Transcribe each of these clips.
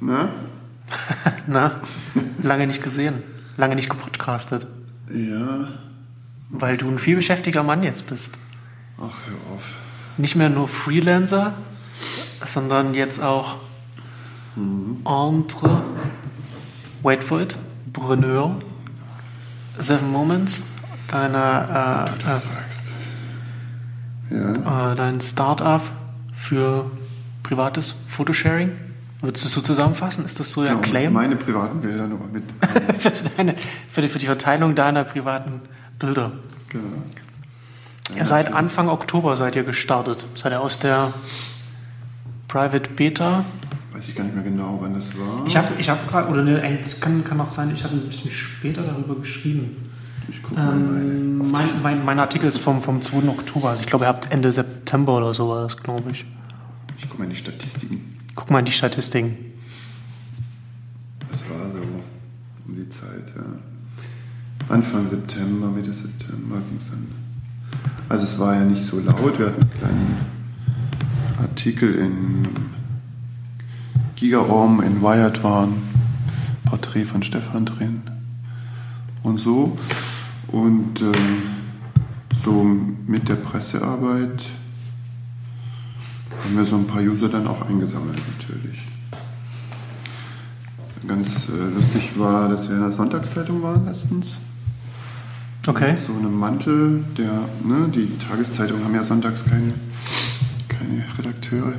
Na? Na, lange nicht gesehen, lange nicht gepodcastet, Ja. weil du ein vielbeschäftiger Mann jetzt bist. Ach, hör auf. Nicht mehr nur Freelancer, sondern jetzt auch Entre, wait for it, Preneur, Seven Moments, deine, äh, Das sagst. Ja. äh, dein Startup für privates Photosharing. Würdest du es so zusammenfassen? Ist das so der Genau, Claim? Meine privaten Bilder nur mit. für, deine, für, die, für die Verteilung deiner privaten Bilder. genau. Ihr seid Anfang Oktober seid ihr gestartet. Seid ihr aus der Private Beta? Weiß ich gar nicht mehr genau, wann das war. Ich habe ich hab gerade, oder ne, das kann, kann auch sein, ich habe ein bisschen später darüber geschrieben. Ich guck mal. Ähm, mein, mein, mein Artikel ist vom, vom 2. Oktober. Also ich glaube, ihr habt Ende September oder so war das, glaube ich. Ich guck mal in die Statistiken. Guck mal die Statistiken. Das war so um die Zeit, ja. Anfang September, Mitte September ging es dann. Also es war ja nicht so laut. Wir hatten einen kleinen Artikel in Gigaorm, in Wired waren Porträt von Stefan drin und so. Und ähm, so mit der Pressearbeit haben wir so ein paar User dann auch eingesammelt natürlich. Ganz äh, lustig war, dass wir in der Sonntagszeitung waren letztens. Okay. So einem Mantel, der, ne, die Tageszeitungen haben ja sonntags keine, keine Redakteure.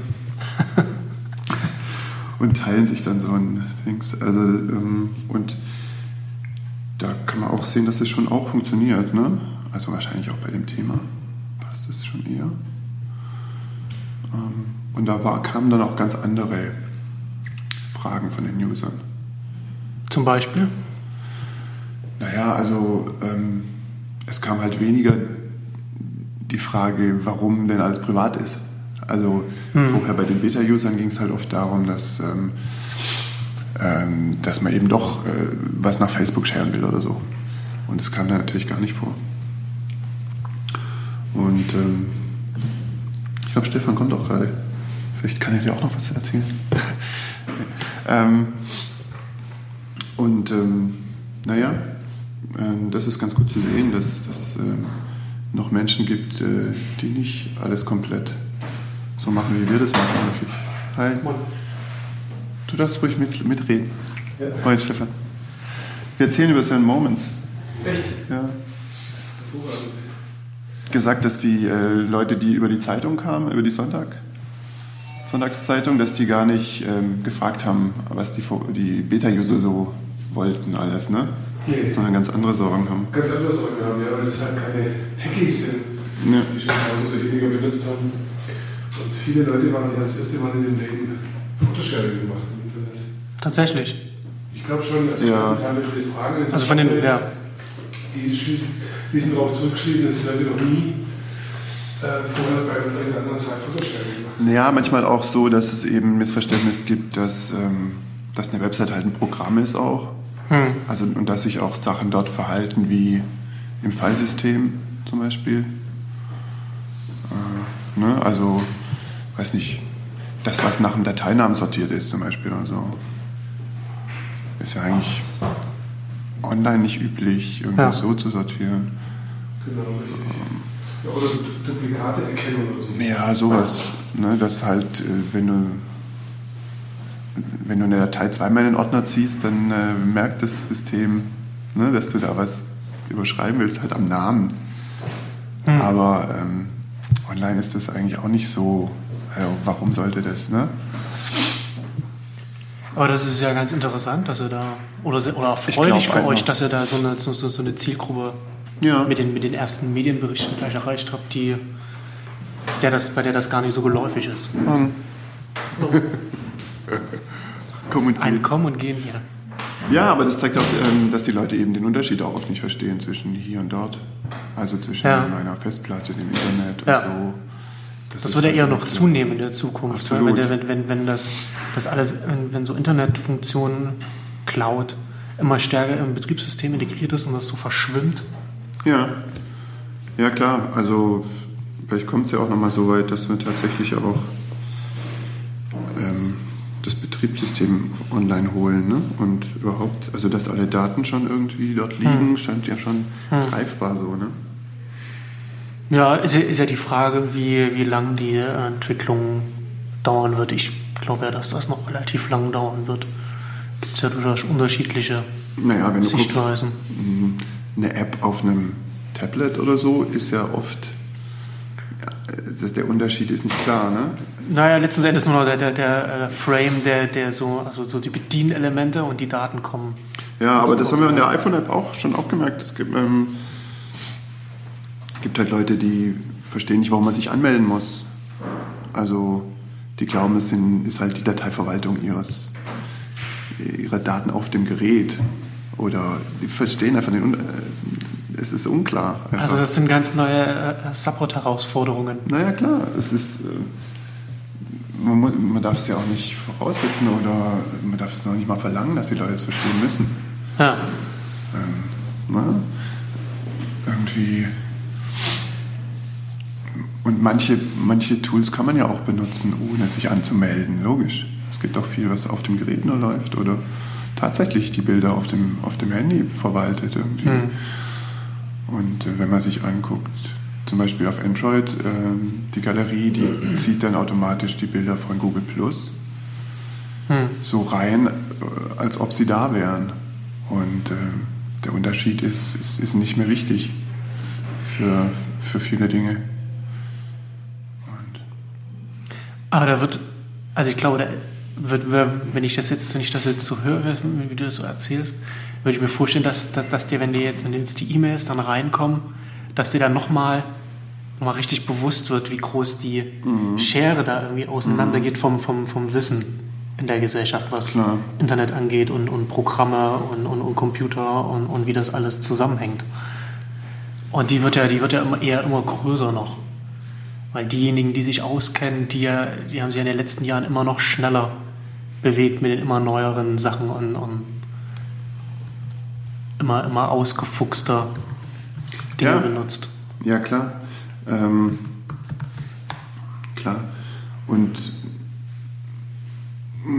und teilen sich dann so ein Dings. Also, ähm, und da kann man auch sehen, dass es schon auch funktioniert, ne? Also wahrscheinlich auch bei dem Thema passt es schon eher. Ähm, und da war, kamen dann auch ganz andere Fragen von den Usern. Zum Beispiel? Naja, also ähm, es kam halt weniger die Frage, warum denn alles privat ist. Also vorher bei den Beta-Usern ging es halt oft darum, dass, ähm, ähm, dass man eben doch äh, was nach Facebook sharen will oder so. Und das kam da natürlich gar nicht vor. Und ähm, ich glaube, Stefan kommt auch gerade. Vielleicht kann er dir auch noch was erzählen. ähm, und ähm, naja, ähm, das ist ganz gut zu sehen, dass es ähm, noch Menschen gibt, äh, die nicht alles komplett so machen, wie wir das machen. häufig. Hi. Du darfst ruhig mit, mitreden. Ja. Moin, Stefan. Wir erzählen über Seven Moments. Echt? Ja. Hervorragend. Gesagt, dass die äh, Leute, die über die Zeitung kamen, über die Sonntag, Sonntagszeitung, dass die gar nicht ähm, gefragt haben, was die, die Beta-User so wollten alles, ne? Nee. Sondern ganz andere Sorgen haben. Ganz anders Sorgen haben, ja, weil das halt keine Techies sind, Ja. die schon tausend solche Dinger benutzt haben. Und viele Leute waren ja das erste Mal in ihrem Leben Photosharing gemacht im Internet. Tatsächlich. Ich glaube schon, also Ja. die Frage, Also von den- ist, ja. die schließen, ließen darauf zurückschließen, dass die Leute noch nie äh, vorher bei irgendeiner anderen Seite Photosharing gemacht haben. Ja, manchmal auch so, dass es eben Missverständnis gibt, dass, ähm, dass eine Website halt ein Programm ist auch. Hm. Also, und dass sich auch Sachen dort verhalten wie im Filesystem zum Beispiel. Äh, ne? Also, weiß nicht, das, was nach dem Dateinamen sortiert ist zum Beispiel. Also, ist ja eigentlich online nicht üblich, irgendwas Ja. so zu sortieren. Genau, richtig. Ja, oder Du- Duplikateerkennung oder so. Ja, sowas. Ne, dass halt, äh, wenn du, wenn du eine Datei zweimal in den Ordner ziehst, dann äh, merkt das System, ne, dass du da was überschreiben willst, halt am Namen. Aber ähm, online ist das eigentlich auch nicht so. Ja, warum sollte das, ne? Aber das ist ja ganz interessant, dass ihr da, oder, oder glaub für euch, einfach- dass ihr da so eine, so, so so eine Zielgruppe Ja. mit, den, mit den ersten Medienberichten gleich erreicht habt, die, der das, bei der das gar nicht so geläufig ist. Komm und Ein. Kommen und Gehen hier. Ja, aber das zeigt auch, ähm, dass die Leute eben den Unterschied auch oft nicht verstehen zwischen hier und dort. Also zwischen Ja. meiner Festplatte, dem Internet Ja. und so. Das ist wird ja halt eher noch wirklich- zunehmen in der Zukunft. ne? Absolut. Wenn, wenn, wenn, wenn das, das alles, wenn, wenn so Internetfunktionen, Cloud immer stärker im Betriebssystem integriert ist und das so verschwimmt. Ja, ja klar. Also vielleicht kommt es ja auch nochmal so weit, dass wir tatsächlich auch ähm, das Betriebssystem Betriebssystem online holen. Ne? Und überhaupt, also dass alle Daten schon irgendwie dort liegen, hm. scheint ja schon hm. greifbar so. Ne? Ja, ist ja, ist ja die Frage, wie, wie lang die Entwicklung dauern wird. Ich glaube ja, dass das noch relativ lang dauern wird. Gibt es ja durchaus unterschiedliche naja, wenn du Sichtweisen. Guckst, mhm. eine App auf einem Tablet oder so ist ja oft, der Unterschied ist nicht klar, ne? Naja, letzten Endes nur noch der, der, der äh, Frame, der, der so, also so die Bedienelemente und die Daten kommen. Ja, aber das haben wir in der iPhone-App auch schon aufgemerkt. Es gibt, ähm, gibt halt Leute, die verstehen nicht, warum man sich anmelden muss. Also die glauben, es ist halt die Dateiverwaltung ihres, ihrer Daten auf dem Gerät. Oder die verstehen einfach den, es ist unklar. Einfach. Also das sind ganz neue äh, Support-Herausforderungen. Naja, klar. Es ist, äh, man, muss, man, darf es ja auch nicht voraussetzen oder man darf es noch nicht mal verlangen, dass die Leute es verstehen müssen. Ja. Ähm, na, irgendwie. Und manche, manche Tools kann man ja auch benutzen, ohne sich anzumelden. Logisch. Es gibt auch viel, was auf dem Gerät nur läuft oder tatsächlich die Bilder auf dem, auf dem Handy verwaltet irgendwie. Hm. Und äh, wenn man sich anguckt, zum Beispiel auf Android, äh, die Galerie, die zieht dann automatisch die Bilder von Google Plus hm. so rein, äh, als ob sie da wären. Und äh, der Unterschied ist, ist, ist nicht mehr wichtig für, für viele Dinge. Und Aber da wird, also ich glaube, da wird, wenn ich das jetzt, wenn ich das jetzt so höre, wie du das so erzählst, würde ich mir vorstellen, dass, dass, dass dir, wenn dir jetzt, wenn jetzt die E-Mails dann reinkommen, dass dir dann nochmal noch mal richtig bewusst wird, wie groß die mhm. Schere da irgendwie auseinandergeht vom, vom, vom Wissen in der Gesellschaft, was Klar. Internet angeht und, und Programme und, und, und Computer und, und wie das alles zusammenhängt. Und die wird ja, die wird ja immer, eher immer größer noch. Weil diejenigen, die sich auskennen, die, ja, die haben sich in den letzten Jahren immer noch schneller bewegt mit den immer neueren Sachen und, und immer, immer ausgefuchster Dinge ja. benutzt. Ja, klar. Ähm, klar. Und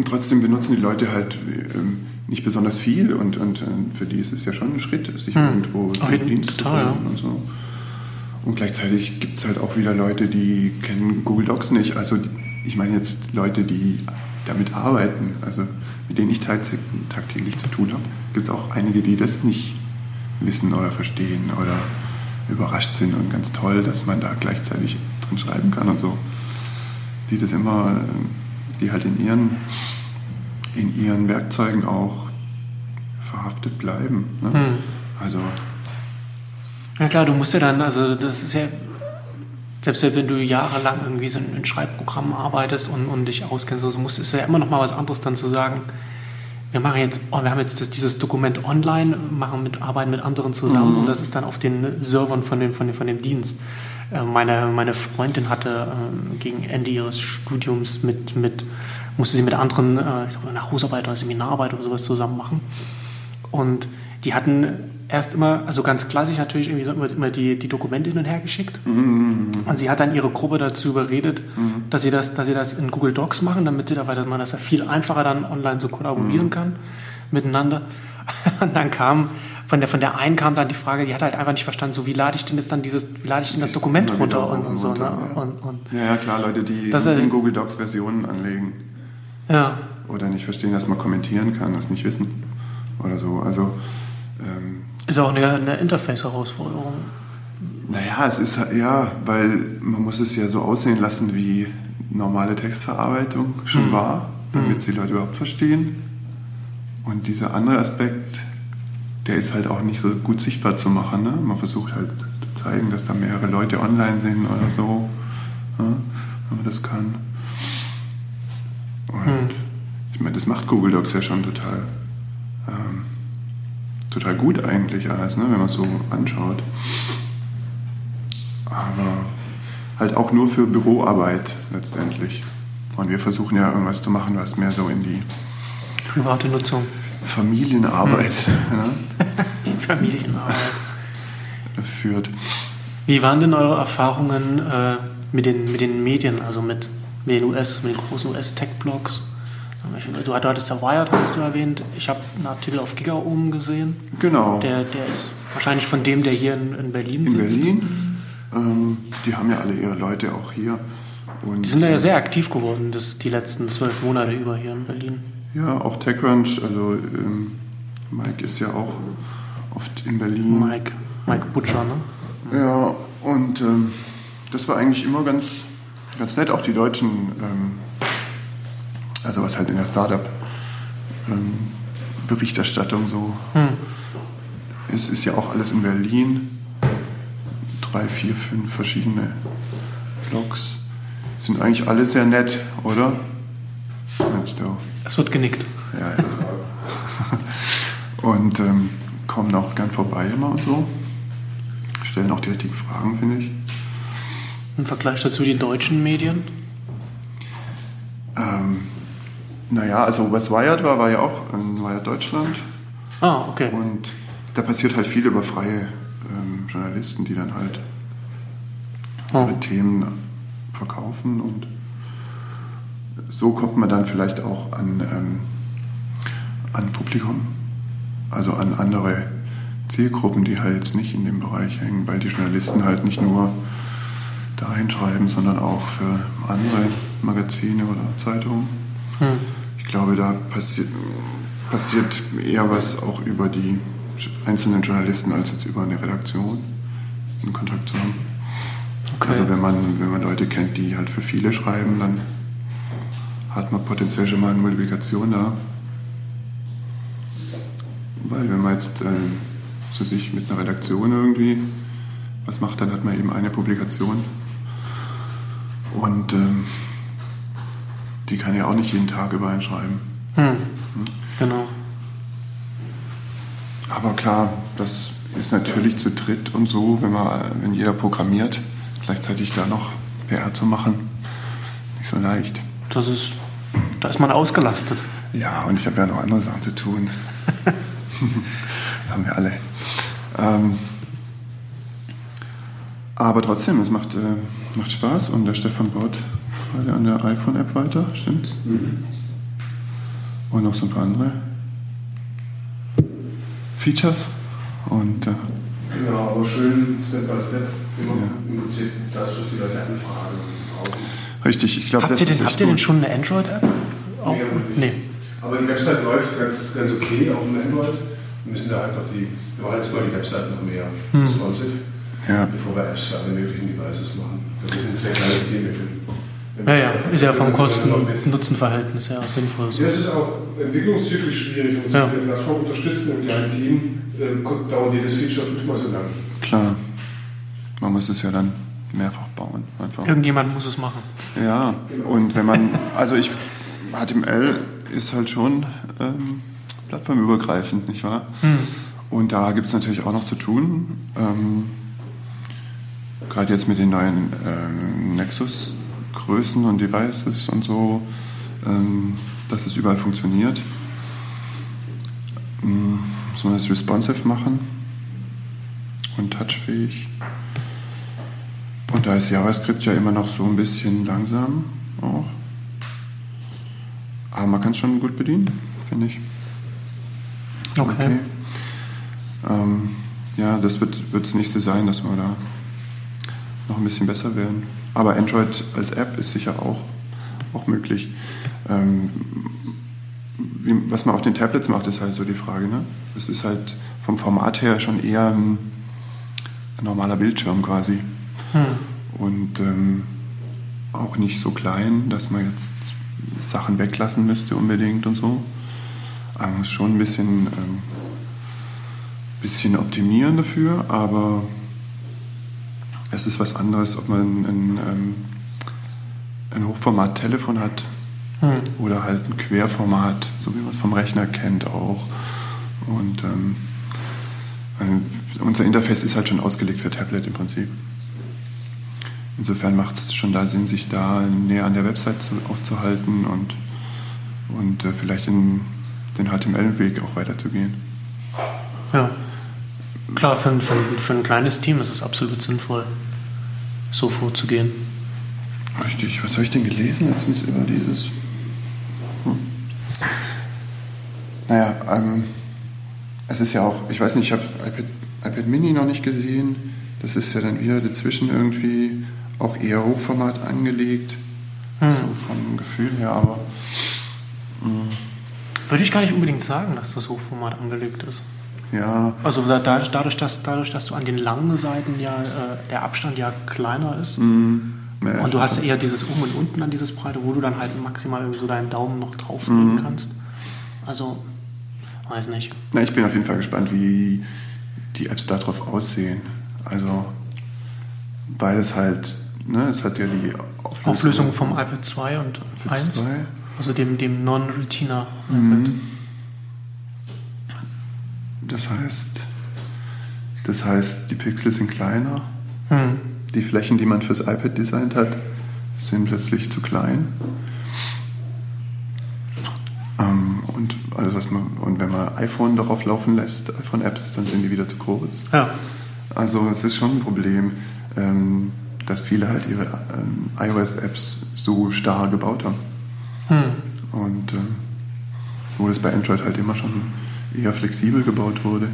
trotzdem benutzen die Leute halt ähm, nicht besonders viel und, und, und, für die ist es ja schon ein Schritt, sich hm. irgendwo den Dienst zu ja. und so. Und gleichzeitig gibt es halt auch wieder Leute, die kennen Google Docs nicht. Also ich meine jetzt Leute, die damit arbeiten, also mit denen ich tagtäglich zu tun habe, gibt es auch einige, die das nicht wissen oder verstehen oder überrascht sind und ganz toll, dass man da gleichzeitig drin schreiben kann und so. Die das immer, die halt in ihren, in ihren Werkzeugen auch verhaftet bleiben. Ne? Hm. Also. Ja klar, du musst ja dann, also das ist ja selbst wenn du jahrelang irgendwie so in Schreibprogrammen arbeitest und, und dich auskennst, also muss es ja immer noch mal was anderes dann zu sagen. Wir machen jetzt, wir haben jetzt das, dieses Dokument online, machen mit, arbeiten mit anderen zusammen mhm. und das ist dann auf den Servern von dem, von dem, von dem Dienst. Äh, meine, meine Freundin hatte äh, gegen Ende ihres Studiums mit, mit musste sie mit anderen, äh, ich glaube, eine Hausarbeit oder Seminararbeit oder sowas zusammen machen. Und die hatten erst immer, also ganz klassisch natürlich, irgendwie so immer, immer die, die Dokumente hin und her geschickt. Mhm. Und sie hat dann ihre Gruppe dazu überredet, mhm. dass, sie das, dass sie das in Google Docs machen, damit sie da, weil man das ja viel einfacher dann online so kollaborieren mhm. kann miteinander. Und dann kam von der, von der einen kam dann die Frage, die hat halt einfach nicht verstanden, so wie lade ich denn jetzt dann dieses, wie lade ich denn das Dokument runter und, und, so. Runter, ne? ja. Und, und ja, klar, Leute, die in, in Google Docs Versionen anlegen. Ja. Oder nicht verstehen, dass man kommentieren kann, das nicht wissen. Oder so. Also ähm, ist auch eine, eine Interface-Herausforderung. Naja, es ist ja, weil man muss es ja so aussehen lassen, wie normale Textverarbeitung schon mhm. war, damit mhm. die Leute überhaupt verstehen. Und dieser andere Aspekt, der ist halt auch nicht so gut sichtbar zu machen. Ne? Man versucht halt zu zeigen, dass da mehrere Leute online sind oder so, ne? wenn man das kann. Und mhm. ich meine, das macht Google Docs ja schon total. Ähm, total gut eigentlich alles, ne, wenn man es so anschaut. Aber halt auch nur für Büroarbeit letztendlich. Und wir versuchen ja irgendwas zu machen, was mehr so in die private Nutzung. Familienarbeit. Hm. Ne? die Familienarbeit. Führt. Wie waren denn eure Erfahrungen äh, mit, den, mit den Medien, also mit, mit den US, mit den großen US-Tech-Blogs? Du, du hattest ja Wired, hast du erwähnt. Ich habe einen Artikel auf Giga oben gesehen. Genau. Der, der ist wahrscheinlich von dem, der hier in, in Berlin In sitzt. Berlin. Ähm, die haben ja alle ihre Leute auch hier. Und Die sind ja sehr aktiv geworden, das, die letzten zwölf Monate über hier in Berlin. Ja, auch TechCrunch, also ähm, Mike ist ja auch oft in Berlin. Mike, Mike Butcher, ne? Ja, und ähm, das war eigentlich immer ganz, ganz nett, auch die deutschen, ähm, also was halt in der Startup ähm, so ist, ist ja auch alles in Berlin. Drei, vier, fünf verschiedene Blogs. Sind eigentlich alle sehr nett, oder? Meinst du? Es wird genickt. Ja, ja. Und ähm, kommen auch gern vorbei immer und so. Stellen auch die richtigen Fragen, finde ich. Im Vergleich dazu die deutschen Medien. Ähm, naja, also was Wired war, war ja auch in Wired Deutschland. Ah, okay. Und da passiert halt viel über freie ähm, Journalisten, die dann halt Oh. ihre Themen verkaufen und so kommt man dann vielleicht auch an, ähm, an Publikum, also an andere Zielgruppen, die halt jetzt nicht in dem Bereich hängen, weil die Journalisten halt nicht nur dahin schreiben, sondern auch für andere Magazine oder Zeitungen. Hm. Ich glaube, da passiert, passiert eher was auch über die einzelnen Journalisten als jetzt über eine Redaktion in Kontakt zu haben. Okay. Also wenn man, wenn man Leute kennt, die halt für viele schreiben, dann hat man potenziell schon mal eine Multiplikation da. Weil wenn man jetzt äh, so sich mit einer Redaktion irgendwie was macht, dann hat man eben eine Publikation. Und ähm, die kann ja auch nicht jeden Tag über einen schreiben. Hm. Genau. Aber klar, das ist natürlich zu dritt und so, wenn, man, wenn jeder programmiert, gleichzeitig da noch PR zu machen, nicht so leicht. Das ist, da ist man ausgelastet. Ja, und ich habe ja noch andere Sachen zu tun. haben wir alle. Ähm, aber trotzdem, es macht, äh, macht Spaß und der Stefan baut gerade an der iPhone-App weiter, stimmt's? Und noch so ein paar andere Features. Und äh, Genau, aber schön Step by Step. Immer im Prinzip das, was die Leute anfragen, was sie brauchen. richtig, ich glaube, Habt das ihr, ist echt habt ihr denn schon eine Android-App? Auch- Nee, nee. Aber die Website läuft ganz, ganz okay, auch im Android. Wir müssen da halt noch die, wir wollen jetzt mal die Website noch mehr responsive, Ja. bevor wir Apps für alle möglichen Devices machen. Wir sind ein sehr kleines können- Ja, ja, ist ja vom Kosten-Nutzen-Verhältnis ja sinnvoll. So. Ja, es ist auch entwicklungszyklisch schwierig und Ja. ja. wenn wir das mal unterstützen im kleinen Team, äh, dauert jedes Feature fünfmal so lang. Klar, man muss es ja dann mehrfach bauen. Einfach. Irgendjemand muss es machen. Ja, und wenn man, also ich, HTML ist halt schon ähm, plattformübergreifend, nicht wahr? Und da gibt es natürlich auch noch zu tun. Ähm, Gerade jetzt mit den neuen ähm, Nexus-Größen und Devices und so, ähm, dass es überall funktioniert. Ähm, muss man das responsive machen und touchfähig. Und da ist JavaScript ja immer noch so ein bisschen langsam auch. Aber man kann es schon gut bedienen, finde ich. Okay. Ähm, ja, das wird, wird das nächste sein, dass wir da noch ein bisschen besser werden. Aber Android als App ist sicher auch, auch möglich. Ähm, wie, was man auf den Tablets macht, ist halt so die Frage. Ne? Es ist halt vom Format her schon eher ein, ein normaler Bildschirm quasi. Hm. Und ähm, auch nicht so klein, dass man jetzt Sachen weglassen müsste unbedingt und so. Aber man muss schon ein bisschen, ähm, bisschen optimieren dafür, aber es ist was anderes, ob man ein, ein, ein Hochformat-Telefon hat Hm. oder halt ein Querformat, so wie man es vom Rechner kennt auch. Und ähm, äh, unser Interface ist halt schon ausgelegt für Tablet im Prinzip. Insofern macht es schon da Sinn, sich da näher an der Website zu, aufzuhalten und, und äh, vielleicht in den HTML-Weg auch weiterzugehen. Ja. Klar, für, ein- für, ein- für ein kleines Team ist es absolut sinnvoll, so vorzugehen. Richtig, was habe ich denn gelesen letztens über dieses? Hm. Naja, ähm, es ist ja auch, ich weiß nicht, ich habe iPad, iPad Mini noch nicht gesehen. Das ist ja dann wieder dazwischen irgendwie auch eher Hochformat angelegt. Hm. So vom Gefühl her, aber. Mh, Würde ich gar nicht unbedingt sagen, dass das Hochformat angelegt ist. Ja, Also da, da- dadurch, dass, dadurch, dass du an den langen Seiten ja äh, der Abstand ja kleiner ist mh, mehr- und du hast ja eher dieses oben und unten an dieses Breite, wo du dann halt maximal irgendwie so deinen Daumen noch drauflegen kannst. Also, weiß nicht. Na, ich bin auf jeden Fall gespannt, wie die Apps darauf aussehen. Also, weil es halt, ne, es hat ja die Auflösung, Auflösung vom iPad 2 und iPad 1, 2. also dem, dem Non-Retina iPad. Das heißt, das heißt, die Pixel sind kleiner. Hm. Die Flächen, die man fürs iPad designt hat, sind plötzlich zu klein. Ähm, und alles, was man, und wenn man iPhone darauf laufen lässt, iPhone-Apps, dann sind die wieder zu groß. Ja. Also es ist schon ein Problem, ähm, dass viele halt ihre ähm, iOS-Apps so starr gebaut haben. Hm. Und ähm, wo das bei Android halt immer schon eher flexibel gebaut wurde.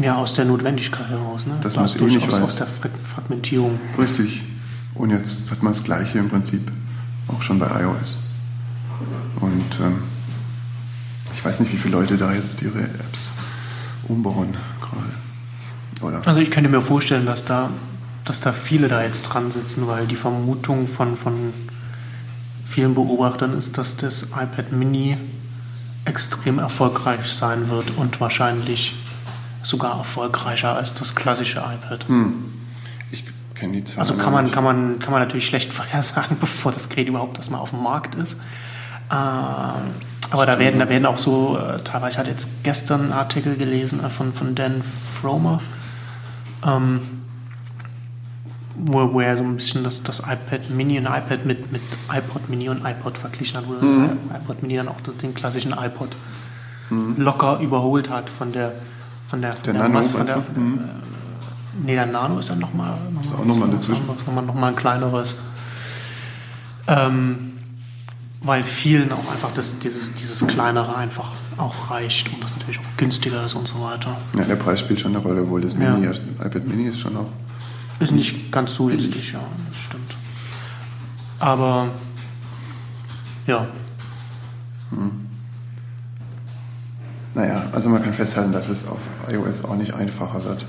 ja, aus der Notwendigkeit heraus. Ne? Dass Da man es eh nicht weiß. Aus der Fra- Fragmentierung. Richtig. Und jetzt hat man das gleiche im Prinzip auch schon bei iOS. Und ähm, ich weiß nicht, wie viele Leute da jetzt ihre Apps umbauen gerade. Oder? Also ich könnte mir vorstellen, dass da, dass da viele da jetzt dran sitzen, weil die Vermutung von, von vielen Beobachtern ist, dass das iPad Mini extrem erfolgreich sein wird und wahrscheinlich sogar erfolgreicher als das klassische iPad. Hm. Ich kenne die Zahlen. Also kann man, kann, man, kann man natürlich schlecht vorhersagen, bevor das Gerät überhaupt erstmal auf dem Markt ist. Äh, aber da werden, da werden auch so, äh, teilweise, ich hatte jetzt gestern einen Artikel gelesen äh, von, von Dan Fromer, ähm, wo, wo er so ein bisschen das, das iPad Mini und iPad mit, mit iPod Mini und iPod verglichen hat, wo Mhm. der iPod Mini dann auch den klassischen iPod locker überholt hat von der von der, von Der Nano, Masse, von der? Mhm. Nee, der Nano ist dann nochmal noch Ist mal auch noch mal was dazwischen. anderes, Noch mal, noch mal ein kleineres. Ähm, weil vielen auch einfach das, dieses, dieses kleinere einfach auch reicht und das natürlich auch günstiger ist und so weiter. Ja, der Preis spielt schon eine Rolle, obwohl das Ja. Mini, iPad Mini ist schon auch. Ist nicht ganz so günstig, ja, das stimmt. Aber ja, Naja, also man kann festhalten, dass es auf iOS auch nicht einfacher wird,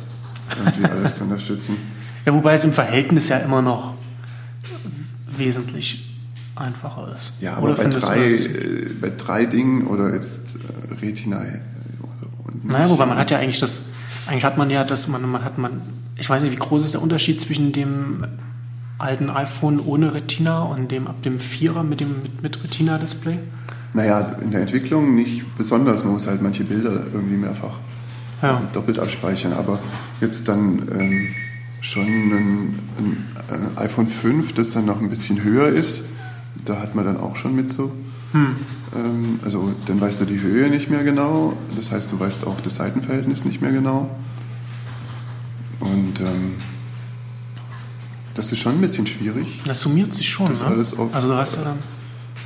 irgendwie alles zu unterstützen. ja, wobei es im Verhältnis ja immer noch wesentlich einfacher ist. Ja, aber bei drei, äh, bei drei Dingen oder jetzt äh, Retina äh, und Naja, wobei man hat ja eigentlich das, eigentlich hat man ja das, man, man hat man, ich weiß nicht, wie groß ist der Unterschied zwischen dem alten iPhone ohne Retina und dem ab dem Vierer mit dem mit, mit Retina-Display? Naja, in der Entwicklung nicht besonders. Man muss halt manche Bilder irgendwie mehrfach Ja. doppelt abspeichern. Aber jetzt dann ähm, schon ein, ein äh, iPhone 5, das dann noch ein bisschen höher ist, da hat man dann auch schon mit so. Hm. Ähm, also dann weißt du die Höhe nicht mehr genau. Das heißt, du weißt auch das Seitenverhältnis nicht mehr genau. Und ähm, das ist schon ein bisschen schwierig. Das summiert sich schon, Das ne? alles auf- also du hast ja dann,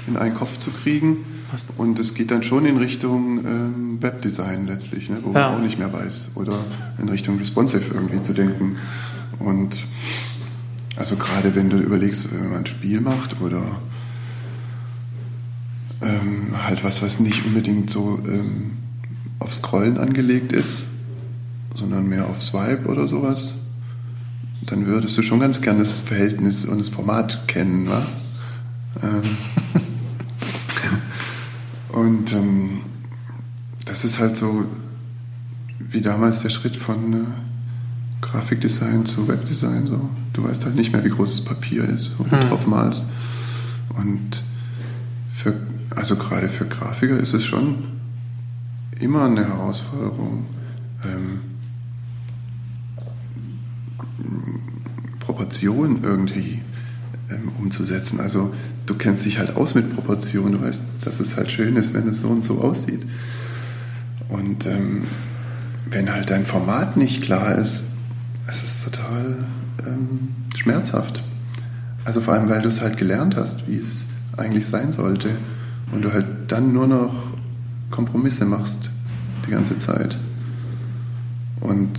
in einen Kopf zu kriegen. Was? Und es geht dann schon in Richtung ähm, Webdesign letztlich, ne, wo Ja. man auch nicht mehr weiß. Oder in Richtung Responsive irgendwie zu denken. Und also gerade wenn du überlegst, wenn man ein Spiel macht oder ähm, halt was, was nicht unbedingt so ähm, auf Scrollen angelegt ist, sondern mehr auf Swipe oder sowas, dann würdest du schon ganz gerne das Verhältnis und das Format kennen. wa? Ähm, und ähm, das ist halt so wie damals der Schritt von äh, Grafikdesign zu Webdesign. So. Du weißt halt nicht mehr, wie groß das Papier ist, wo du Hm. drauf malst. Und für, also gerade für Grafiker ist es schon immer eine Herausforderung, ähm, Proportionen irgendwie ähm, umzusetzen. Also du kennst dich halt aus mit Proportionen, du weißt, dass es halt schön ist, wenn es so und so aussieht. Und ähm, wenn halt dein Format nicht klar ist, es ist total ähm, schmerzhaft. Also vor allem, weil du es halt gelernt hast, wie es eigentlich sein sollte. Und du halt dann nur noch Kompromisse machst die ganze Zeit. Und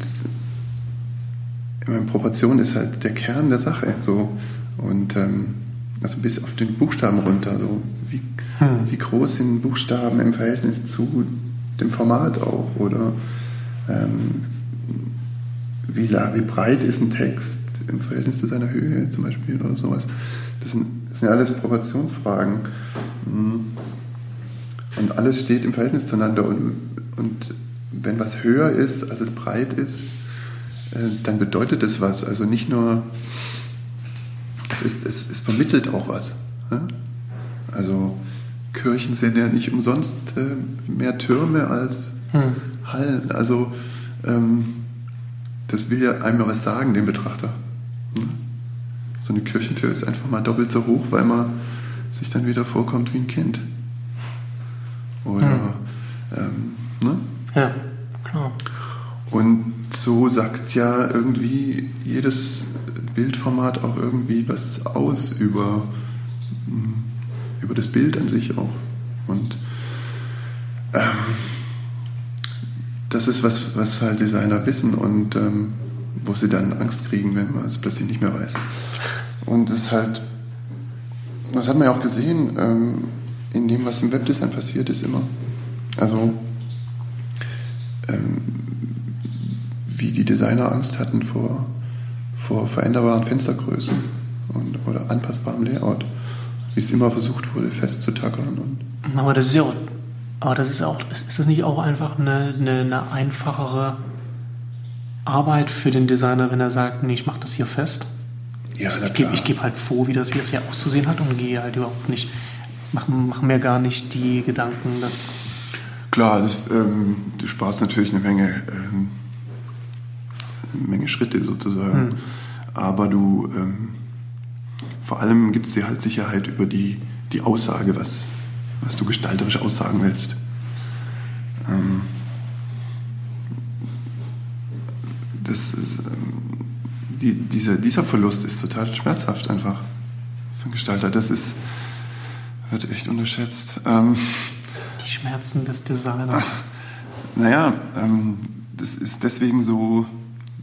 meine, Proportion ist halt der Kern der Sache. So. Und ähm, also bis auf den Buchstaben runter. So. Wie, hm. wie groß sind Buchstaben im Verhältnis zu dem Format auch? Oder ähm, wie, wie breit ist ein Text im Verhältnis zu seiner Höhe zum Beispiel oder sowas? Das sind, das sind ja alles Proportionsfragen. Hm. Und alles steht im Verhältnis zueinander. Und, und wenn was höher ist, als es breit ist, dann bedeutet es was. Also nicht nur, es, es, es vermittelt auch was. Also Kirchen sind ja nicht umsonst äh, mehr Türme als hm. Hallen. Also ähm, das will ja einmal was sagen, dem Betrachter. So eine Kirchentür ist einfach mal doppelt so hoch, weil man sich dann wieder vorkommt wie ein Kind. Oder, hm. ähm, ne? Ja, klar. Und so sagt ja irgendwie jedes Bildformat auch irgendwie was aus über, hm, über das Bild an sich auch. Und ähm, das ist was, was halt Designer wissen und ähm, wo sie dann Angst kriegen, wenn man es plötzlich nicht mehr weiß. Und es halt, das hat man ja auch gesehen, ähm, in dem, was im Webdesign passiert ist immer. Also, ähm, wie die Designer Angst hatten vor, vor veränderbaren Fenstergrößen und, oder anpassbarem Layout, wie es immer versucht wurde, festzutackern. Und aber das ist ja auch, aber das ist auch, ist das nicht auch einfach eine, eine, eine einfachere Arbeit für den Designer, wenn er sagt, nee, ich mache das hier fest? Ja, ich gebe geb halt vor, wie das, wie das hier auszusehen hat und gehe halt überhaupt nicht, mache mach mir gar nicht die Gedanken, dass Klar, das, ähm, du sparst natürlich eine Menge, ähm, Menge Schritte sozusagen. Hm. Aber du, ähm, vor allem gibt es dir halt Sicherheit über die, die Aussage, was, was du gestalterisch aussagen willst. Ähm, das ist, ähm, die, diese, dieser Verlust ist total schmerzhaft einfach für einen Gestalter. Das ist, wird echt unterschätzt. Ähm, die Schmerzen des Designers? Naja, ähm, das ist deswegen so,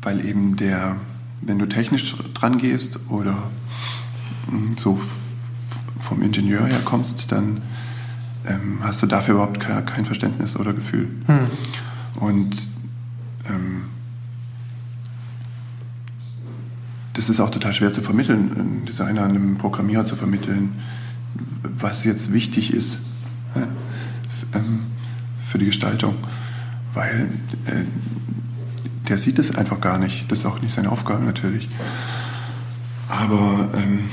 weil eben der, wenn du technisch dran gehst oder hm, so vom Ingenieur her kommst, dann ähm, hast du dafür überhaupt kein Verständnis oder Gefühl. Hm. Und ähm, das ist auch total schwer zu vermitteln, einem Designer, einem Programmierer zu vermitteln, was jetzt wichtig ist ähm, für die Gestaltung, weil äh, der sieht es einfach gar nicht. Das ist auch nicht seine Aufgabe natürlich. Aber ähm,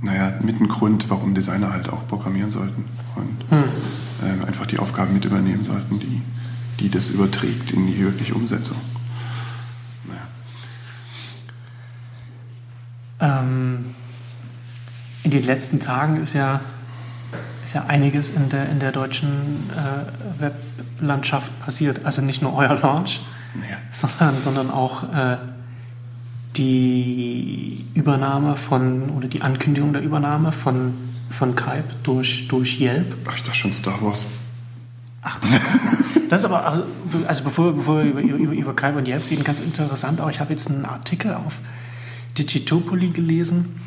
naja, mit ein Grund, warum Designer halt auch programmieren sollten und hm. ähm, einfach die Aufgaben mit übernehmen sollten, die, die das überträgt in die wirkliche Umsetzung. Naja. Ähm, in den letzten Tagen ist ja ist ja einiges in der, in der deutschen äh, Weblandschaft passiert. Also nicht nur euer Launch, ja. sondern, sondern auch äh, die Übernahme von oder die Ankündigung der Übernahme von, von Kype durch, durch Yelp. Ach, ich dachte schon Star Wars. Ach, das ist aber, also, also bevor, bevor wir über, über, über Kype und Yelp reden, ganz interessant, auch ich habe jetzt einen Artikel auf Digitopoly gelesen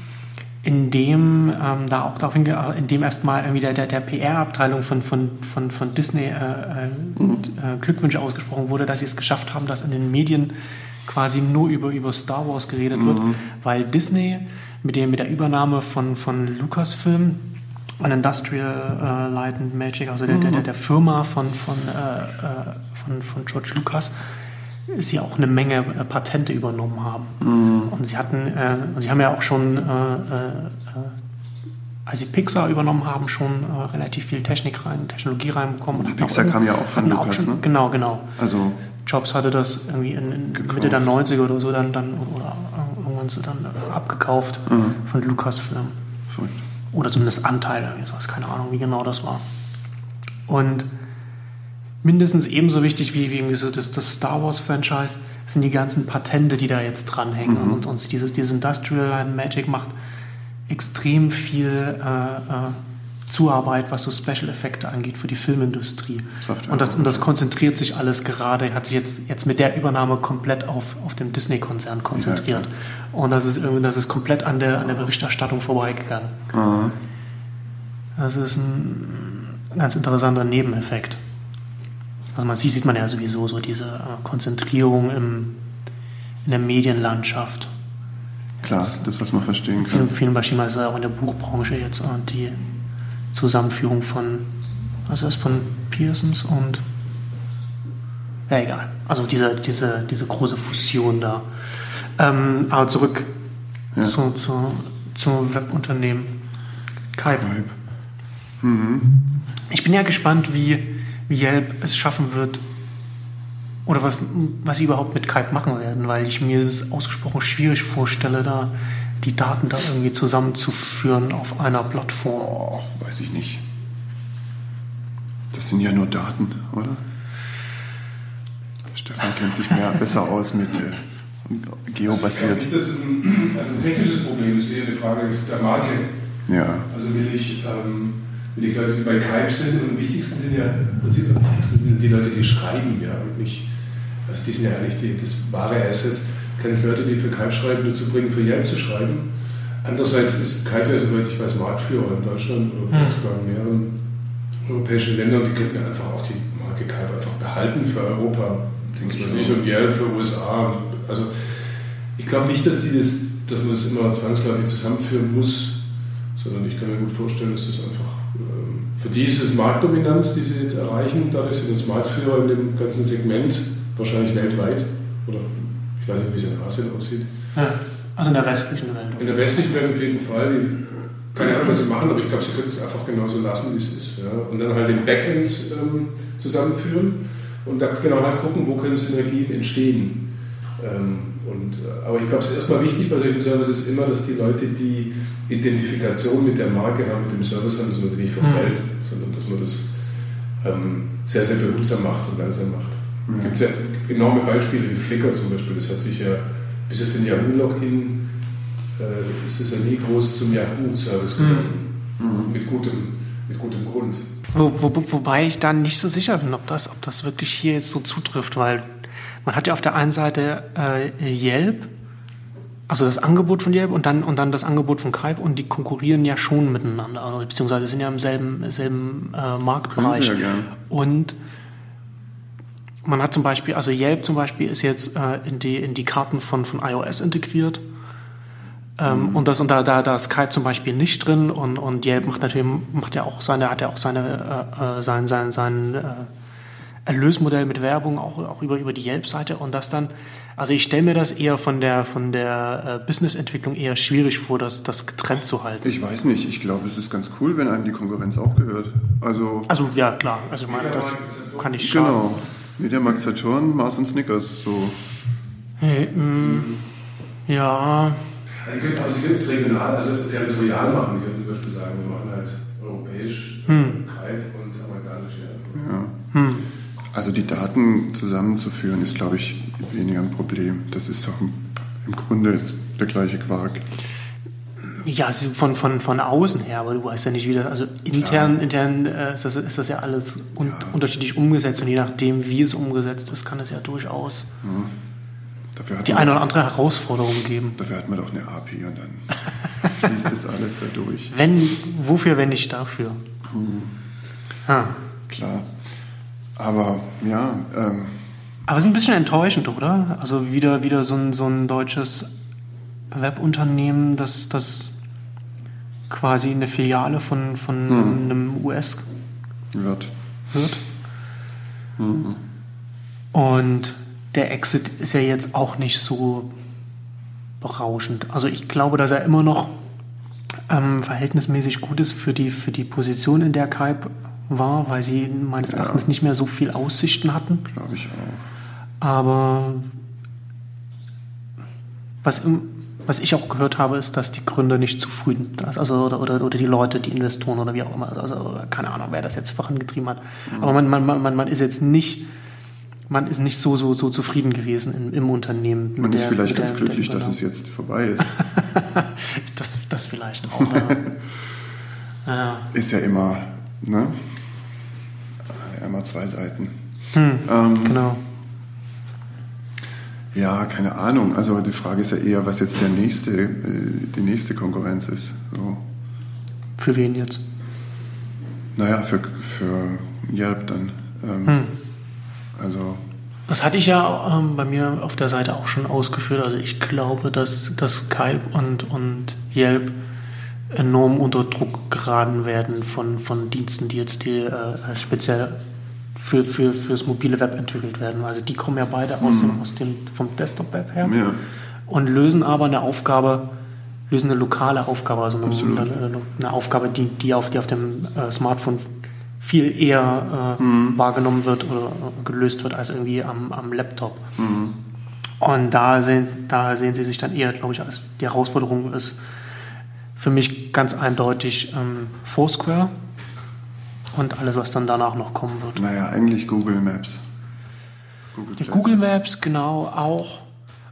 in dem ähm, da auch darauf hinge in dem erstmal irgendwie der, der, der PR-Abteilung von, von, von, von Disney äh, mhm. äh, Glückwünsche ausgesprochen wurde, dass sie es geschafft haben, dass in den Medien quasi nur über, über Star Wars geredet mhm. wird, weil Disney mit, dem, mit der Übernahme von, von Lucasfilm und Industrial äh, Light and Magic, also der, mhm. der, der, Firma von, von, äh, äh, von, von George Lucas, sie auch eine Menge äh, Patente übernommen haben. Mhm. Und sie hatten, äh, sie haben ja auch schon, äh, äh, als sie Pixar übernommen haben, schon äh, relativ viel Technik rein, Technologie reinbekommen. Und Pixar auch, kam ja auch von Lucas, auch schon, ne? Genau, genau. Also Jobs hatte das irgendwie in, in Mitte der 90er oder so dann, dann oder irgendwann so dann abgekauft mhm. von Lucasfilm. Oder zumindest Anteile, keine Ahnung, wie genau das war. Und mindestens ebenso wichtig wie, wie so das, das Star Wars-Franchise sind die ganzen Patente, die da jetzt dranhängen. Mhm. Und, und dieses, dieses Industrial Light Magic macht extrem viel äh, äh, Zuarbeit, was so Special-Effekte angeht für die Filmindustrie. Software. Und das, und das konzentriert sich alles gerade, hat sich jetzt, jetzt mit der Übernahme komplett auf, auf den Disney-Konzern konzentriert. und das ist irgendwie, das ist komplett an der, an der Berichterstattung vorbeigegangen. Aha. Das ist ein ganz interessanter Nebeneffekt. Also man sieht, sieht man ja sowieso so diese äh, Konzentrierung im, in der Medienlandschaft. Klar, das, was man verstehen Vielen, kann. vielen beispielsweise auch in der Buchbranche jetzt äh, die Zusammenführung von, also das von Pearsons und ja egal. Also diese, diese, diese große Fusion da. Ähm, aber zurück Ja. zu, zu, zum Webunternehmen Kype. Mhm. Ich bin ja gespannt, wie Yelp es schaffen wird, oder was, was sie überhaupt mit Kype machen werden, weil ich mir das ausgesprochen schwierig vorstelle, da die Daten da irgendwie zusammenzuführen auf einer Plattform. Oh, weiß ich nicht. Das sind ja nur Daten, oder? Stefan kennt sich mehr besser aus mit äh, geobasiert. Das ist ein, also ein technisches Problem, das ist eher eine Frage ist der Marke. Ja, Also will ich, ähm, will ich Leute, die bei Kype sind, und am wichtigsten sind ja, im Prinzip am wichtigsten sind die Leute, die schreiben, ja, und nicht, also die sind ja eigentlich die, das wahre Asset. Kann ich Leute, die für Kype schreiben, dazu bringen, für Yelp zu schreiben? Andererseits ist Kype ja, soweit ich weiß, Marktführer in Deutschland oder vielleicht sogar in mehreren europäischen Ländern. Die könnten ja einfach auch die Marke Kype einfach behalten für Europa, weiß ich, und Yelp für USA. Also ich glaube nicht, dass, die das, dass man das immer zwangsläufig zusammenführen muss, sondern ich kann mir gut vorstellen, dass das einfach, ähm, für die ist es Marktdominanz, die sie jetzt erreichen, dadurch sind jetzt Marktführer in dem ganzen Segment, wahrscheinlich weltweit, oder ich weiß nicht, wie es in Asien aussieht. Ja, also in der restlichen Welt. In der westlichen Welt auf jeden Fall, die, keine Ahnung, was sie machen, aber ich glaube, sie könnten es einfach genauso lassen, wie es ist. Ja. Und dann halt den Backend ähm, zusammenführen und da genau halt gucken, wo können Synergien entstehen. Ähm, und, äh, aber ich glaube, es ist erstmal wichtig bei solchen Services immer, dass die Leute die Identifikation mit der Marke haben, mit dem Service haben, dass man die nicht verprellt, sondern dass man das ähm, sehr, sehr behutsam macht und langsam macht. Es gibt ja enorme Beispiele wie Flickr zum Beispiel, das hat sich ja bis auf den Yahoo-Login äh, ist es ja nie groß zum Yahoo-Service gegangen. Mit, gutem, mit gutem Grund. Wo, wo, wobei ich da nicht so sicher bin, ob das, ob das wirklich hier jetzt so zutrifft, weil man hat ja auf der einen Seite äh, Yelp, also das Angebot von Yelp und dann, und dann das Angebot von Kype und die konkurrieren ja schon miteinander, also, beziehungsweise sind ja im selben, selben äh, Marktbereich. Ja. Und man hat zum Beispiel, also Yelp zum Beispiel ist jetzt äh, in, die, in die Karten von, von iOS integriert. Ähm, Und das und da, da, da ist Skype zum Beispiel nicht drin und, und Yelp macht natürlich macht ja auch seine, hat ja auch seine äh, äh, sein, sein, sein äh, Erlösmodell mit Werbung auch, auch über, über die Yelp-Seite und das dann, also ich stelle mir das eher von der von der äh, Business-Entwicklung eher schwierig vor, das, das getrennt zu halten. ich weiß nicht. Ich glaube, es ist ganz cool, wenn einem die Konkurrenz auch gehört. Also, Also ja klar, also ich meine, das kann ich schaden. genau. Mediamarkt Saturn, Mars und Snickers, so. Hey, mh, ja, Also aber sie könnten es regional, also territorial machen. Die könnten zum Beispiel sagen, wir machen halt europäisch, Kype und amerikanisch. Ja. Ja. Also die Daten zusammenzuführen ist, glaube ich, weniger ein Problem. Das ist doch im, Grunde der gleiche Quark. Ja, also von, von, von außen her, aber du weißt ja nicht, wie das, also intern, intern äh, ist, das, ist das ja alles un Ja. unterschiedlich umgesetzt und je nachdem, wie es umgesetzt ist, kann es ja durchaus Dafür hat, die eine oder andere Herausforderung geben. dafür hat man doch eine API und dann fließt das alles da durch. Wenn, wofür, wenn nicht dafür? Ah. Klar. Aber ja, ähm, Aber es ist ein bisschen enttäuschend, oder? Also wieder, wieder so ein, so ein deutsches Webunternehmen, das, das quasi eine Filiale von, von einem US wird. wird. Und der Exit ist ja jetzt auch nicht so berauschend. Also ich glaube, dass er immer noch ähm, verhältnismäßig gut ist für die, für die Position, in der Kype war, weil sie meines Erachtens nicht mehr so viel Aussichten hatten. Glaube ich auch. Aber was, im- was ich auch gehört habe, ist, dass die Gründer nicht zufrieden sind. Also, oder, oder, oder die Leute, die Investoren oder wie auch immer. Also, Also keine Ahnung, wer das jetzt vorangetrieben hat. Aber man, man, man, man ist jetzt nicht, man ist nicht so, so, so zufrieden gewesen im, im Unternehmen. Man ist der- vielleicht der- ganz der glücklich, dass Übernahme. es jetzt vorbei ist. Das, das vielleicht auch. Ja. Ja. ist ja immer, ne? Ja, immer zwei Seiten. Hm, Ähm, genau. Ja, keine Ahnung. Also die Frage ist ja eher, was jetzt der nächste, äh, die nächste Konkurrenz ist. So. Für wen jetzt? Naja, für, für Yelp dann. Ähm, Hm. Also, Das hatte ich ja ähm, bei mir auf der Seite auch schon ausgeführt. Also ich glaube, dass, dass Skype und, und Yelp enorm unter Druck geraten werden von, von Diensten, die jetzt die, äh, speziell für, für, fürs mobile Web entwickelt werden. Also die kommen ja beide aus, dem, aus dem, vom Desktop-Web her ja. und lösen aber eine Aufgabe, lösen eine lokale Aufgabe, also eine, eine, eine Aufgabe, die, die, auf, die auf dem äh, Smartphone viel eher äh, wahrgenommen wird oder äh, gelöst wird als irgendwie am, am Laptop. Und da sehen, da sehen sie sich dann eher, glaube ich, als die Herausforderung ist für mich ganz eindeutig ähm, Foursquare und alles, was dann danach noch kommen wird. Naja, eigentlich Google Maps. Google, Places. Google Maps genau auch.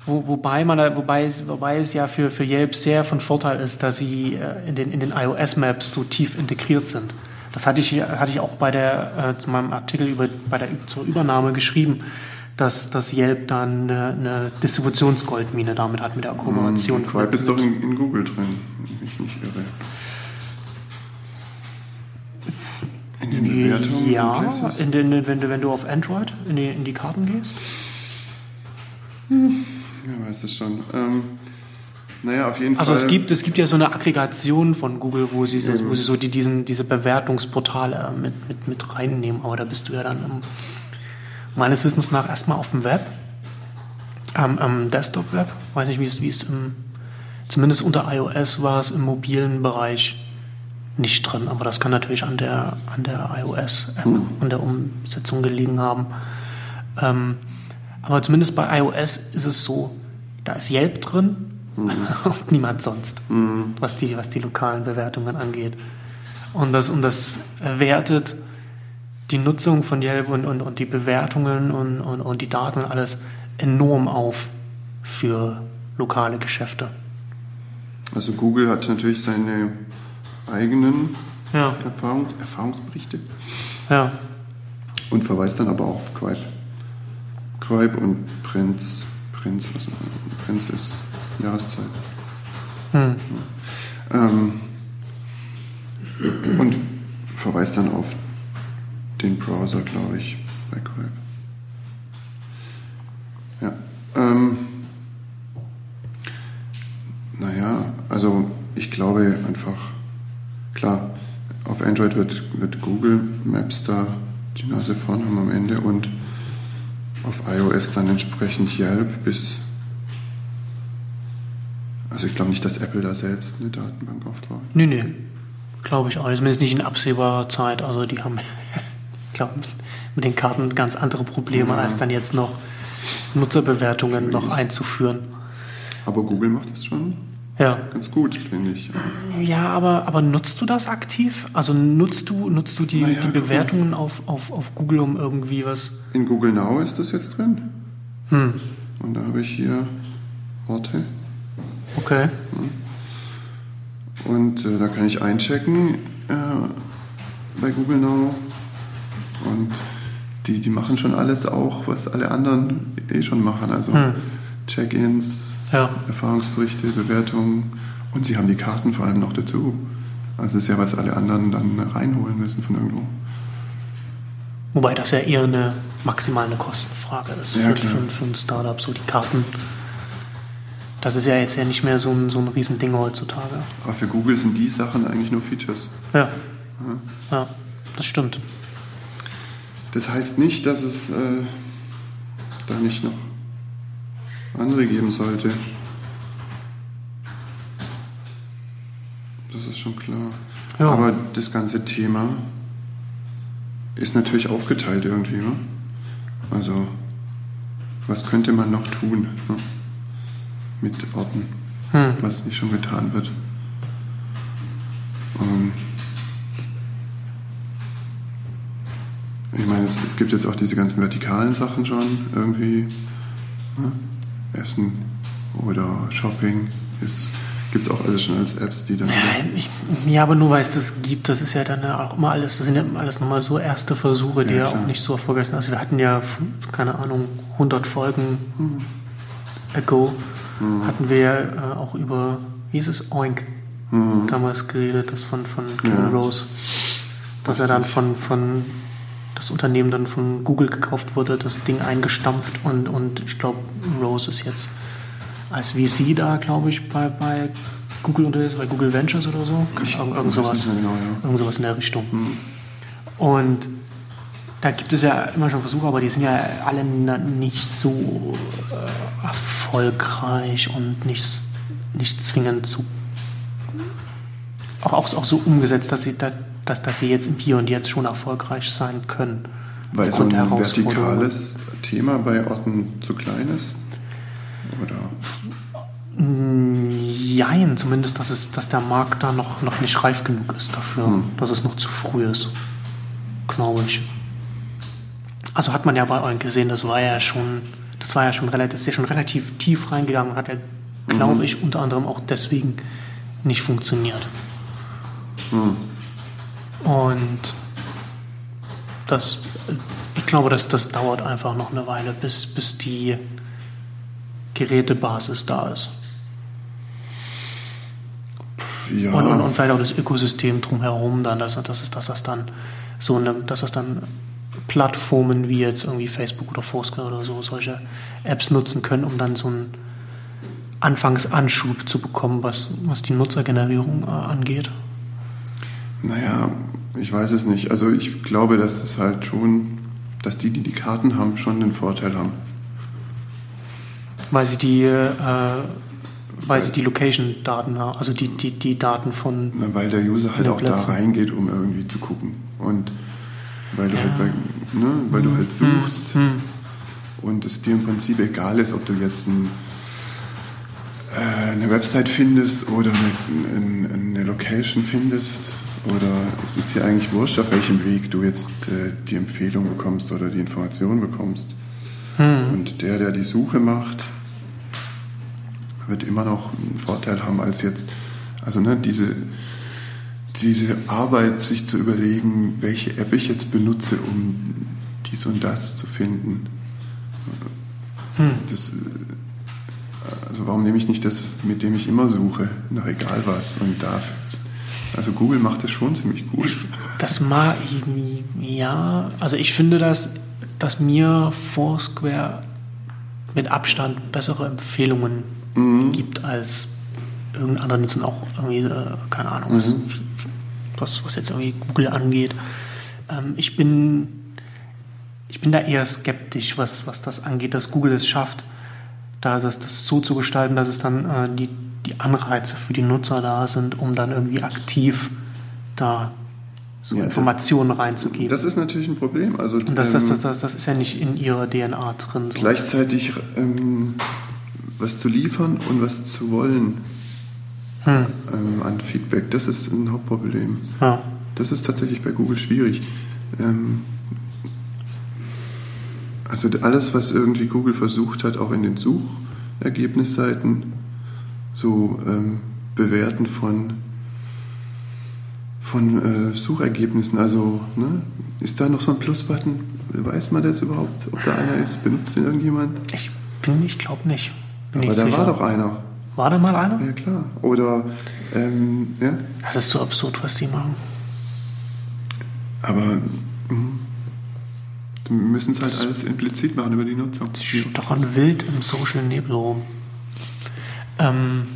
Wo, wobei, man, wobei, es, wobei es ja für, für Yelp sehr von Vorteil ist, dass sie äh, in den, in den iOS-Maps so tief integriert sind. Das hatte ich, hatte ich auch bei der, äh, zu meinem Artikel über, bei der, zur Übernahme geschrieben, dass, dass Yelp dann eine, eine Distributionsgoldmine damit hat mit der Kooperation. Quipe Hm, ist doch in, in Google drin, wenn ich mich nicht irre. In den Bewertungen Ja, in den, wenn, du, wenn du auf Android in die, in die Karten gehst. Ja, weiß es schon. Ähm, naja, auf jeden Also Fall. es gibt, es gibt ja so eine Aggregation von Google, wo sie, wo sie so die, diesen, diese Bewertungsportale mit, mit, mit reinnehmen, aber da bist du ja dann im, meines Wissens nach erstmal auf dem Web, am am Desktop-Web, weiß nicht, wie es, wie es im, zumindest unter iOS war es im mobilen Bereich nicht drin, aber das kann natürlich an der, an der iOS-App und der Umsetzung gelegen haben. Ähm, aber zumindest bei iOS ist es so, da ist Yelp drin und niemand sonst, was, die, was die lokalen Bewertungen angeht. Und das, und das wertet die Nutzung von Yelp und, und, und die Bewertungen und, und, und die Daten und alles enorm auf für lokale Geschäfte. Also Google hat natürlich seine eigenen Ja, Erfahrung, Erfahrungsberichte ja. und verweist dann aber auch auf Quipe. Quipe und Prinz. Prinz, was Prinz ist Jahreszeit. Hm. Ähm, und verweist dann auf den Browser, glaube ich, bei Quipe. Ja. Ähm, naja, also ich glaube einfach, klar, auf Android wird, wird Google Maps da die Nase vorn haben am Ende und auf iOS dann entsprechend Yelp bis. Also ich glaube nicht, dass Apple da selbst eine Datenbank aufbaut. Nee, nee. Glaube ich auch nicht. Zumindest nicht in absehbarer Zeit. Also die haben, glaube, mit den Karten ganz andere Probleme, als dann jetzt noch Nutzerbewertungen noch einzuführen. Aber Google macht das schon Ja. ganz gut, finde ich. Ja, aber, aber nutzt du das aktiv? Also nutzt du, nutzt du die, Naja, die. Bewertungen auf, auf, auf Google, um irgendwie was. In Google Now ist das jetzt drin. Hm, Und da habe ich hier Orte. okay. Und äh, da kann ich einchecken äh, bei Google Now. Und die, die machen schon alles auch, was alle anderen eh schon machen. Also Hm. Check-ins, Ja. Erfahrungsberichte, Bewertungen. Und sie haben die Karten vor allem noch dazu. Also das ist ja, was alle anderen dann reinholen müssen von irgendwo. Wobei das ja eher eine maximal eine Kostenfrage ist Ja, für, für, für ein Startup, so die Karten. Das ist ja jetzt ja nicht mehr so ein, so ein Riesending heutzutage. Aber für Google sind die Sachen eigentlich nur Features. Ja. Ja, das stimmt. Das heißt nicht, dass es äh, da nicht noch andere geben sollte. Das ist schon klar. Ja. Aber das ganze Thema ist natürlich aufgeteilt irgendwie. Ne? Also, was könnte man noch tun ne? mit Orten, Hm. was nicht schon getan wird? Und ich meine, es, es gibt jetzt auch diese ganzen vertikalen Sachen schon irgendwie. Ne? Essen oder Shopping ist Gibt es auch alles schon als Apps, die dann. Ja, ich, ja, aber nur weil es das gibt, das ist ja dann auch immer alles, das sind ja alles nochmal so erste Versuche, die ja, ja auch nicht so erfolgreich sind. Also wir hatten ja, keine Ahnung, 100 Folgen hm. ago, hm. hatten wir äh, auch über, wie ist es, Oink, hm. damals geredet, das von, von Kevin ja. Rose, dass er dann von, von das Unternehmen dann von Google gekauft wurde, das Ding eingestampft und, und ich glaube, Rose ist jetzt als VC da, glaube ich, bei, bei Google unterwegs, bei Google Ventures oder so. Ich, irgend, irgend, sowas, genau, ja. irgend sowas in der Richtung. Mhm. Und da gibt es ja immer schon Versuche, aber die sind ja alle nicht so äh, erfolgreich und nicht, nicht zwingend so auch, auch, auch so umgesetzt, dass sie, dass, dass sie jetzt im Hier und Jetzt schon erfolgreich sein können. Weil so ein vertikales Thema bei Orten zu klein ist? Oder? Jein, zumindest, dass, es, dass der Markt da noch, noch nicht reif genug ist dafür, hm. dass es noch zu früh ist, glaube ich. Also hat man ja bei euch gesehen, das war ja schon, das war ja schon relativ, ist ja schon relativ tief reingegangen, hat ja, glaube mhm. ich, unter anderem auch deswegen nicht funktioniert. Mhm. Und das, ich glaube, dass das dauert einfach noch eine Weile, bis, bis die Gerätebasis da ist. Ja. Und, und, und, vielleicht auch das Ökosystem drumherum dann, dass, dass, dass das dann so eine, dass das dann Plattformen wie jetzt irgendwie Facebook oder Foursquare oder so solche Apps nutzen können, um dann so einen Anfangsanschub zu bekommen, was, was die Nutzergenerierung äh, angeht. Naja, ich weiß es nicht. Also ich glaube, dass es halt schon, dass die, die die Karten haben, schon den Vorteil haben weil sie die, äh, weil sie die Location-Daten haben, also die, die, die Daten von. Na, weil der User halt auch Plätzen. da reingeht, um irgendwie zu gucken. Und weil du ja. halt bei, ne, weil du halt hm, suchst hm, hm. und es dir im Prinzip egal ist, ob du jetzt ein, eine Website findest oder eine, eine, Location findest. Oder es ist dir eigentlich wurscht, auf welchem Weg du jetzt äh, die Empfehlung bekommst oder die Information bekommst. Hm. Und der, der die Suche macht, wird immer noch einen Vorteil haben als jetzt, also ne, diese, diese Arbeit, sich zu überlegen, welche App ich jetzt benutze, um dies und das zu finden. Hm. Das, also warum nehme ich nicht das, mit dem ich immer suche, nach egal was und darf. Also Google macht das schon ziemlich gut. Das mag ja, also ich finde das, dass mir Foursquare mit Abstand bessere Empfehlungen mhm. gibt als irgendein anderer Nutzen auch irgendwie, äh, keine Ahnung, mhm. was, was jetzt irgendwie Google angeht. Ähm, ich bin ich bin da eher skeptisch, was, was das angeht, dass Google es schafft, da das, das so zu gestalten, dass es dann äh, die, die Anreize für die Nutzer da sind, um dann irgendwie aktiv da so ja, Informationen das, reinzugeben. Das ist natürlich ein Problem. Also, Und das, ähm, das, das, das, ist ja nicht in ihrer DNA drin. So. Gleichzeitig ähm, was zu liefern und was zu wollen hm. ähm, an Feedback, das ist ein Hauptproblem. Ja. Das ist tatsächlich bei Google schwierig. Ähm, also alles, was irgendwie Google versucht hat, auch in den Suchergebnisseiten so ähm, bewerten von, von äh, Suchergebnissen. Also ne, ist da noch so ein Plus-Button? Weiß man das überhaupt, ob da einer ist? Benutzt den irgendjemand? Ich ich glaube nicht. Bin Aber da sicher. war doch einer. War da mal einer? Ja, klar. Oder, ähm, ja. Das ist so absurd, was die machen. Aber mh, die müssen es halt das alles implizit machen über die Nutzung. Die stochern wild im Social Nebel rum. Ähm,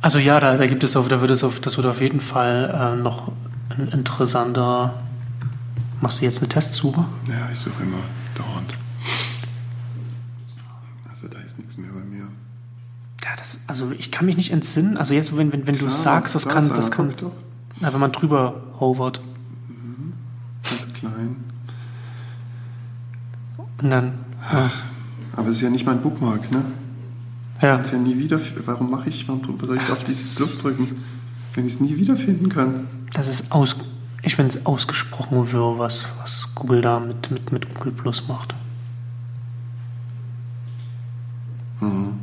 also ja, da, da gibt es auf, da wird es auf, das wird auf jeden Fall äh, noch ein interessanter. Machst du jetzt eine Testsuche? Ja, ich suche immer dauernd. das, also ich kann mich nicht entsinnen. Also jetzt, wenn, wenn, wenn du sagst, das, kann, das kann, na, wenn man drüber hovert. Mhm. Ganz klein. Und dann, ach. Aber es ist ja nicht mein Bookmark, ne? Ich ja. ja nie wieder. Warum mache ich, warum soll ich auf dieses Plus drücken, wenn ich es nie wiederfinden kann? Das ist aus. Ich finde es ausgesprochen wirr, was, was Google da mit, mit, mit Google Plus macht. Mhm.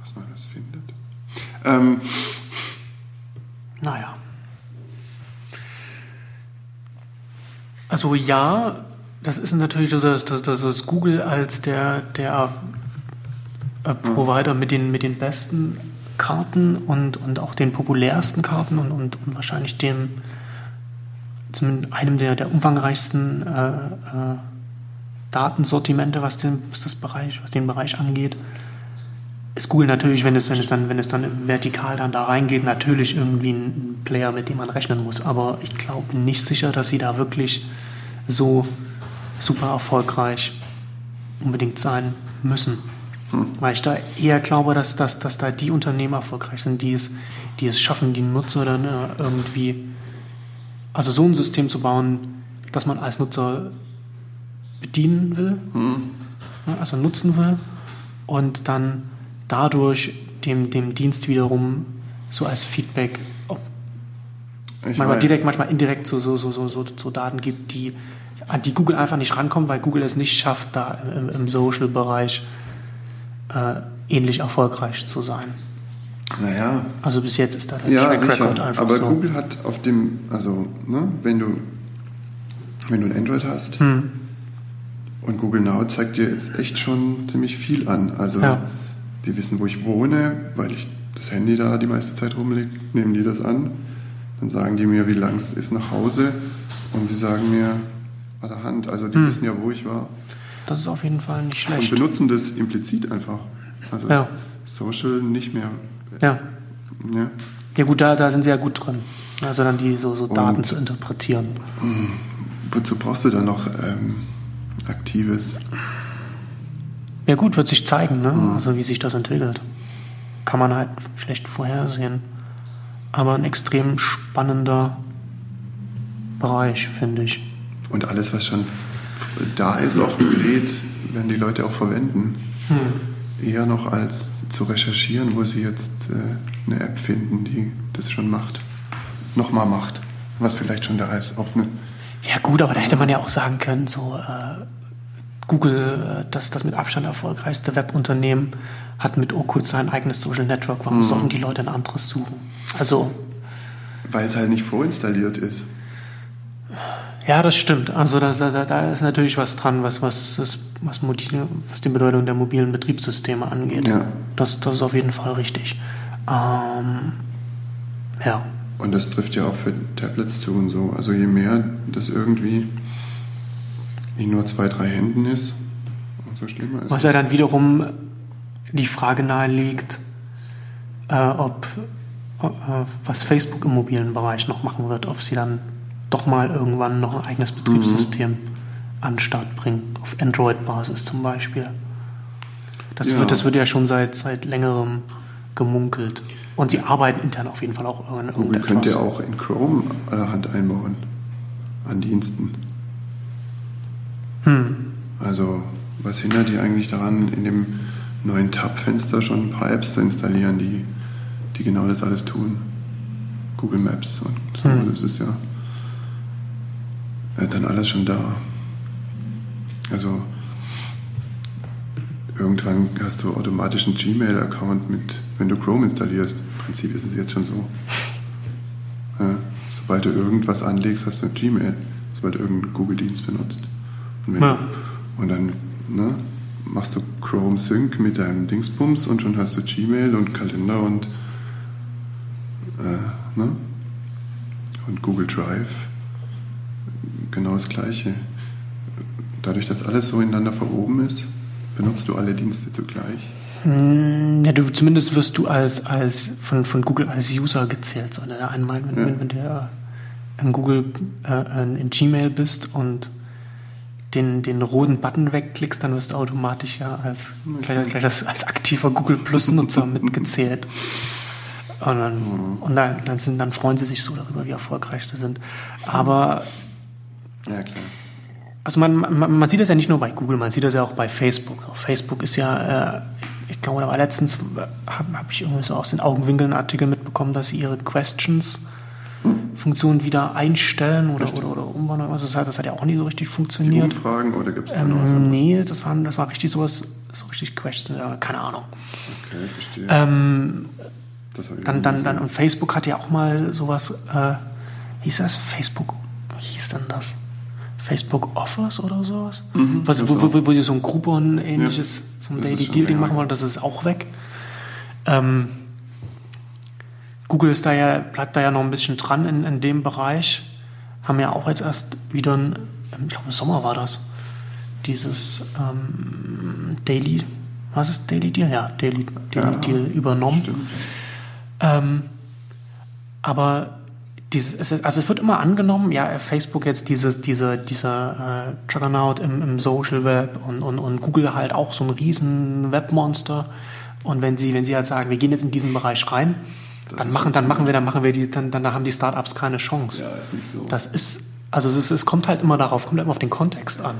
Was man das findet. Ähm. Naja. Also ja, das ist natürlich so, dass, dass, dass das Google als der, der äh, Provider mit den, mit den besten Karten und, und auch den populärsten Karten und, und, und wahrscheinlich dem einem der, der umfangreichsten äh, äh, Datensortimente, was den, was, das Bereich, was den Bereich angeht, ist Google natürlich, wenn es, wenn es dann, wenn es dann vertikal dann da reingeht, natürlich irgendwie ein Player, mit dem man rechnen muss. Aber ich glaube nicht sicher, dass sie da wirklich so super erfolgreich unbedingt sein müssen. Weil ich da eher glaube, dass, dass, dass da die Unternehmen erfolgreich sind, die es, die es schaffen, die Nutzer dann äh, irgendwie, also so ein System zu bauen, dass man als Nutzer bedienen will, ja, also nutzen will und dann dadurch dem, dem Dienst wiederum so als Feedback ich manchmal weiß. direkt, manchmal indirekt so, so, so, so, so, so Daten gibt, die, an die Google einfach nicht rankommt, weil Google es nicht schafft, da im, im Social-Bereich äh, ähnlich erfolgreich zu sein. Naja, Also bis jetzt ist da der ja, Track. Record einfach Aber so. Google hat auf dem, also, ne, wenn du, wenn du ein Android hast Hm. und Google Now zeigt dir jetzt echt schon ziemlich viel an. Also, Ja. Die wissen, wo ich wohne, weil ich das Handy da die meiste Zeit rumliegt, nehmen die das an. Dann sagen die mir, wie lang es ist nach Hause und sie sagen mir allerhand. Also, die Hm. wissen ja, wo ich war. Das ist auf jeden Fall nicht Und schlecht. benutzen das implizit einfach. Also, Ja. Social nicht mehr. Ja. Ja. ja gut, da, da sind sie ja gut drin. Also dann die so, so Daten Und- zu interpretieren. Wozu brauchst du dann noch ähm, aktives? Ja gut, wird sich zeigen, ne? Mhm. also wie sich das entwickelt. Kann man halt schlecht vorhersehen. Aber ein extrem spannender Bereich, finde ich. Und alles, was schon da ist auf dem Gerät, werden die Leute auch verwenden. Eher noch als zu recherchieren, wo sie jetzt äh, eine App finden, die das schon macht. Nochmal macht. Was vielleicht schon da ist auf eine. Ja gut, aber da hätte man ja auch sagen können, so äh, Google, äh, das, das mit Abstand erfolgreichste Webunternehmen, hat mit Okut sein eigenes Social Network. Warum sollten die Leute ein anderes suchen? Also, Weil es halt nicht vorinstalliert ist. ja, das stimmt. Also da, da, da ist natürlich was dran, was, was, was, mobile, was die Bedeutung der mobilen Betriebssysteme angeht. Ja. Das, das ist auf jeden Fall richtig. Ähm, ja. Und das trifft ja auch für Tablets zu und so. Also je mehr das irgendwie in nur zwei, drei Händen ist, umso schlimmer ist Was ja dann wiederum die Frage nahelegt, äh, ob äh, was Facebook im mobilen Bereich noch machen wird, ob sie dann doch mal irgendwann noch ein eigenes Betriebssystem an den Start bringen, auf Android-Basis zum Beispiel. Das, Ja. wird, das wird ja schon seit, seit längerem gemunkelt. Und sie arbeiten intern auf jeden Fall auch an Google irgendetwas. könnte ja auch in Chrome allerhand einbauen an Diensten. Hm. Also was hindert die eigentlich daran, in dem neuen Tab-Fenster schon ein paar Apps zu installieren, die, die genau das alles tun? Google Maps und so, Hm. das ist ja, ja dann alles schon da. Also irgendwann hast du automatisch einen Gmail-Account mit, wenn du Chrome installierst. Im Prinzip ist es jetzt schon so. Ja, sobald du irgendwas anlegst, hast du ein Gmail, sobald du irgendeinen Google-Dienst benutzt. Wenn Ja. und dann ne, machst du Chrome Sync mit deinem Dingsbums und schon hast du Gmail und Kalender und, äh, ne? und Google Drive. Genau das Gleiche. Dadurch, dass alles so ineinander verwoben ist, benutzt du alle Dienste zugleich. Mm, Ja, du, zumindest wirst du als, als von, von Google als User gezählt. So, ne? einmal, wenn, Ja. wenn, wenn du ja in Google äh, in Gmail bist und den, den roten Button wegklickst, dann wirst du automatisch ja als, gleich, gleich als, als aktiver Google Plus-Nutzer mitgezählt. Und, dann, und dann, dann, sind, dann freuen sie sich so darüber, wie erfolgreich sie sind. Aber Ja, klar. also man, man, man sieht das ja nicht nur bei Google, man sieht das ja auch bei Facebook. Facebook ist ja, äh, ich glaube, da war letztens, habe hab ich irgendwie so aus den Augenwinkeln einen Artikel mitbekommen, dass sie ihre Questions-Funktion wieder einstellen oder, oder, oder umwandeln. Also das, hat, das hat ja auch nie so richtig Die funktioniert. Umfragen oder gibt es da noch was Ähm, anderes? nee, das war, das war richtig sowas, so richtig Questions, ja, keine Ahnung. Okay, verstehe. Ähm, Dann, dann, dann, und Facebook hat ja auch mal sowas, äh, hieß das Facebook, wie hieß denn das? Facebook Offers oder sowas? Was, das wo, wo, wo, sie so ein Groupon ähnliches, so ein Daily schon Deal Ding länger machen wollen, das ist auch weg. Ähm, Google ist da ja, bleibt da ja noch ein bisschen dran in, in dem Bereich. Haben ja auch jetzt erst wieder, ein, ich glaube im Sommer war das, dieses ähm, Daily, was ist Daily Deal? Ja, Daily, Daily Ja, Deal übernommen. Ähm, aber dieses, es ist, also es wird immer angenommen, ja, Facebook jetzt dieses, diese, dieser äh, Juggernaut im, im Social Web und, und, und Google halt auch so ein riesen Webmonster. Und wenn sie, wenn sie halt sagen, wir gehen jetzt in diesen Bereich rein, dann machen, dann machen wir, dann machen wir die, dann, dann haben die Startups keine Chance. Ja, ist nicht so. Das ist, also es, ist, es kommt halt immer darauf, kommt immer auf den Kontext an.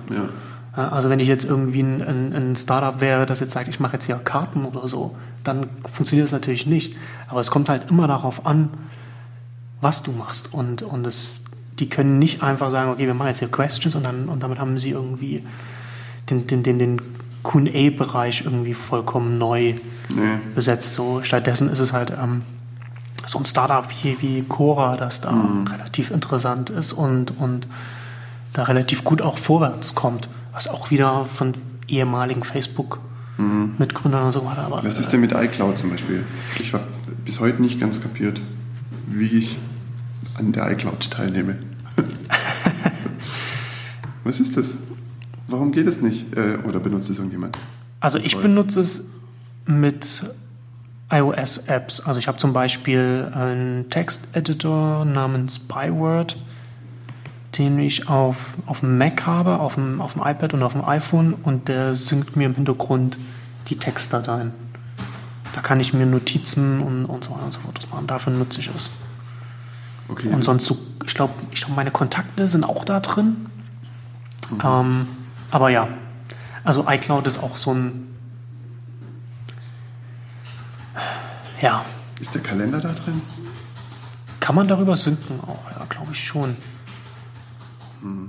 Ja, Also wenn ich jetzt irgendwie ein, ein, ein Startup wäre, das jetzt sagt, ich mache jetzt hier Karten oder so, dann funktioniert das natürlich nicht. Aber es kommt halt immer darauf an, was du machst. Und, und es, die können nicht einfach sagen, okay, wir machen jetzt hier Questions und, dann, und damit haben sie irgendwie den, den, den, den QA-Bereich irgendwie vollkommen neu Nee. besetzt. So, stattdessen ist es halt ähm, so ein Startup wie, wie Cora, das da relativ interessant ist und, und da relativ gut auch vorwärts kommt, was auch wieder von ehemaligen Facebook-Mitgründern und so weiter. Aber Was ist denn mit iCloud zum Beispiel? Ich habe bis heute nicht ganz kapiert, wie ich an der iCloud teilnehme. Was ist das? Warum geht es nicht? Äh, oder benutzt es irgendjemand? Also ich benutze es mit iOS-Apps. Also ich habe zum Beispiel einen Texteditor namens Byword, den ich auf, auf dem Mac habe, auf dem, auf dem iPad und auf dem iPhone und der synkt mir im Hintergrund die Textdateien. Da kann ich mir Notizen und, und so weiter und so fort machen. Dafür nutze ich es. Okay, Und sonst so, ich glaube, ich glaub, meine Kontakte sind auch da drin. Ähm, aber ja, also iCloud ist auch so ein. Ja, ist der Kalender da drin? kann man darüber synken auch? Ja, glaube ich schon.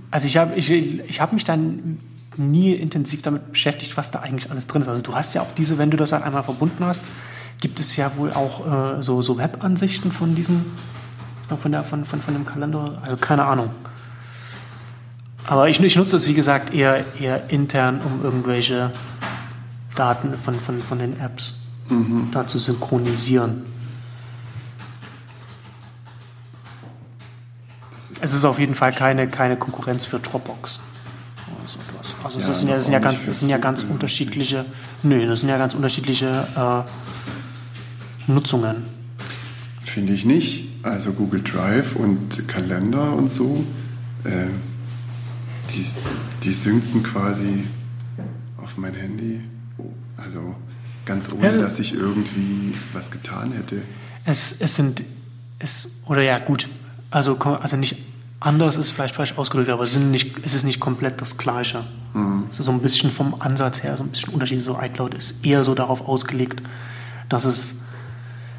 Also ich habe ich, ich hab mich dann nie intensiv damit beschäftigt, was da eigentlich alles drin ist. Also du hast ja auch diese, wenn du das halt einmal verbunden hast, gibt es ja wohl auch äh, so, so Webansichten von diesen, von, der, von, von, von dem Kalender. Also keine Ahnung. Aber ich, ich nutze es, wie gesagt, eher, eher intern, um irgendwelche Daten von, von, von den Apps da zu synchronisieren. Es ist auf jeden Fall keine, keine Konkurrenz für Dropbox. So. Also Ja, es sind ja, das sind ja ganz, das sind ja ganz Google. unterschiedliche, nö, das sind ja ganz unterschiedliche äh, Nutzungen. Finde ich nicht. Also Google Drive und Kalender und so, äh, die, die synken quasi auf mein Handy. Oh, Also ganz ohne, Ja. dass ich irgendwie was getan hätte. Es, es sind, es, oder ja, gut, also, also nicht anders ist vielleicht falsch ausgedrückt, aber es, sind nicht, es ist nicht komplett das Gleiche. Es ist so ein bisschen vom Ansatz her so ein bisschen unterschiedlich. So iCloud ist eher so darauf ausgelegt, dass es,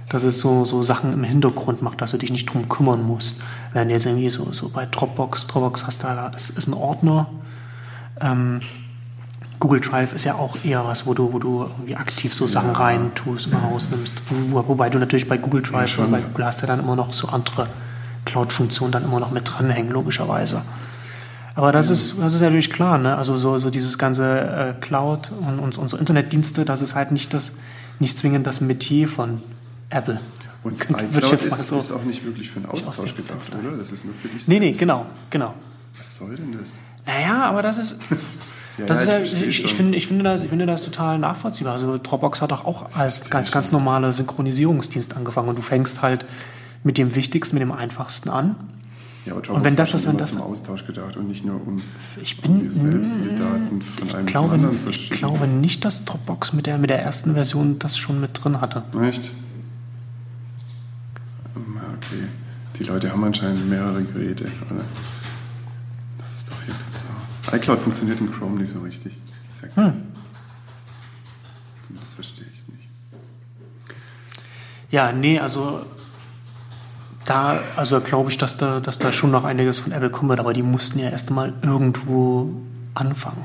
dass es so, so Sachen im Hintergrund macht, dass du dich nicht drum kümmern musst. Während jetzt irgendwie so, so bei Dropbox, Dropbox hast du da, es ist ein Ordner. Ähm, Google Drive ist ja auch eher was, wo du, wo du irgendwie aktiv so Sachen rein tust und rausnimmst. Wo, wobei du natürlich bei Google Ja, Drive schon. und bei Google hast ja dann immer noch so andere Cloud-Funktionen dann immer noch mit dranhängen, logischerweise. Aber das ist, das ist natürlich klar, ne? Also so, so dieses ganze äh, Cloud und, und unsere Internetdienste, das ist halt nicht das, nicht zwingend das Metier von Apple. Und iCloud jetzt ist, so- ist auch nicht wirklich für einen aus Austausch gedacht, oder? Das ist nur für dich Nee, nee, selbst. genau, genau. Was soll denn das? Naja, aber das ist, Ja, das ja, ist ich ja, ich, ich, finde, ich, finde das, ich finde das total nachvollziehbar. Also Dropbox hat doch auch als ganz, ganz normaler Synchronisierungsdienst angefangen und du fängst halt mit dem Wichtigsten, mit dem Einfachsten an. Ja, aber Und wenn das- ist wenn das- zum Austausch gedacht und nicht nur um, Ich um bin, mir selbst die Daten von einem ich zum glaube, anderen zu ich schicken. glaube nicht, dass Dropbox mit der, mit der ersten Version das schon mit drin hatte. Echt? Ah, Okay. Die Leute haben anscheinend mehrere Geräte. Oder? iCloud funktioniert in Chrome nicht so richtig. Ist ja Hm. Das verstehe ich nicht. Ja, nee, also da, also glaube ich, dass da, dass da schon noch einiges von Apple kommen wird, aber die mussten ja erst mal irgendwo anfangen.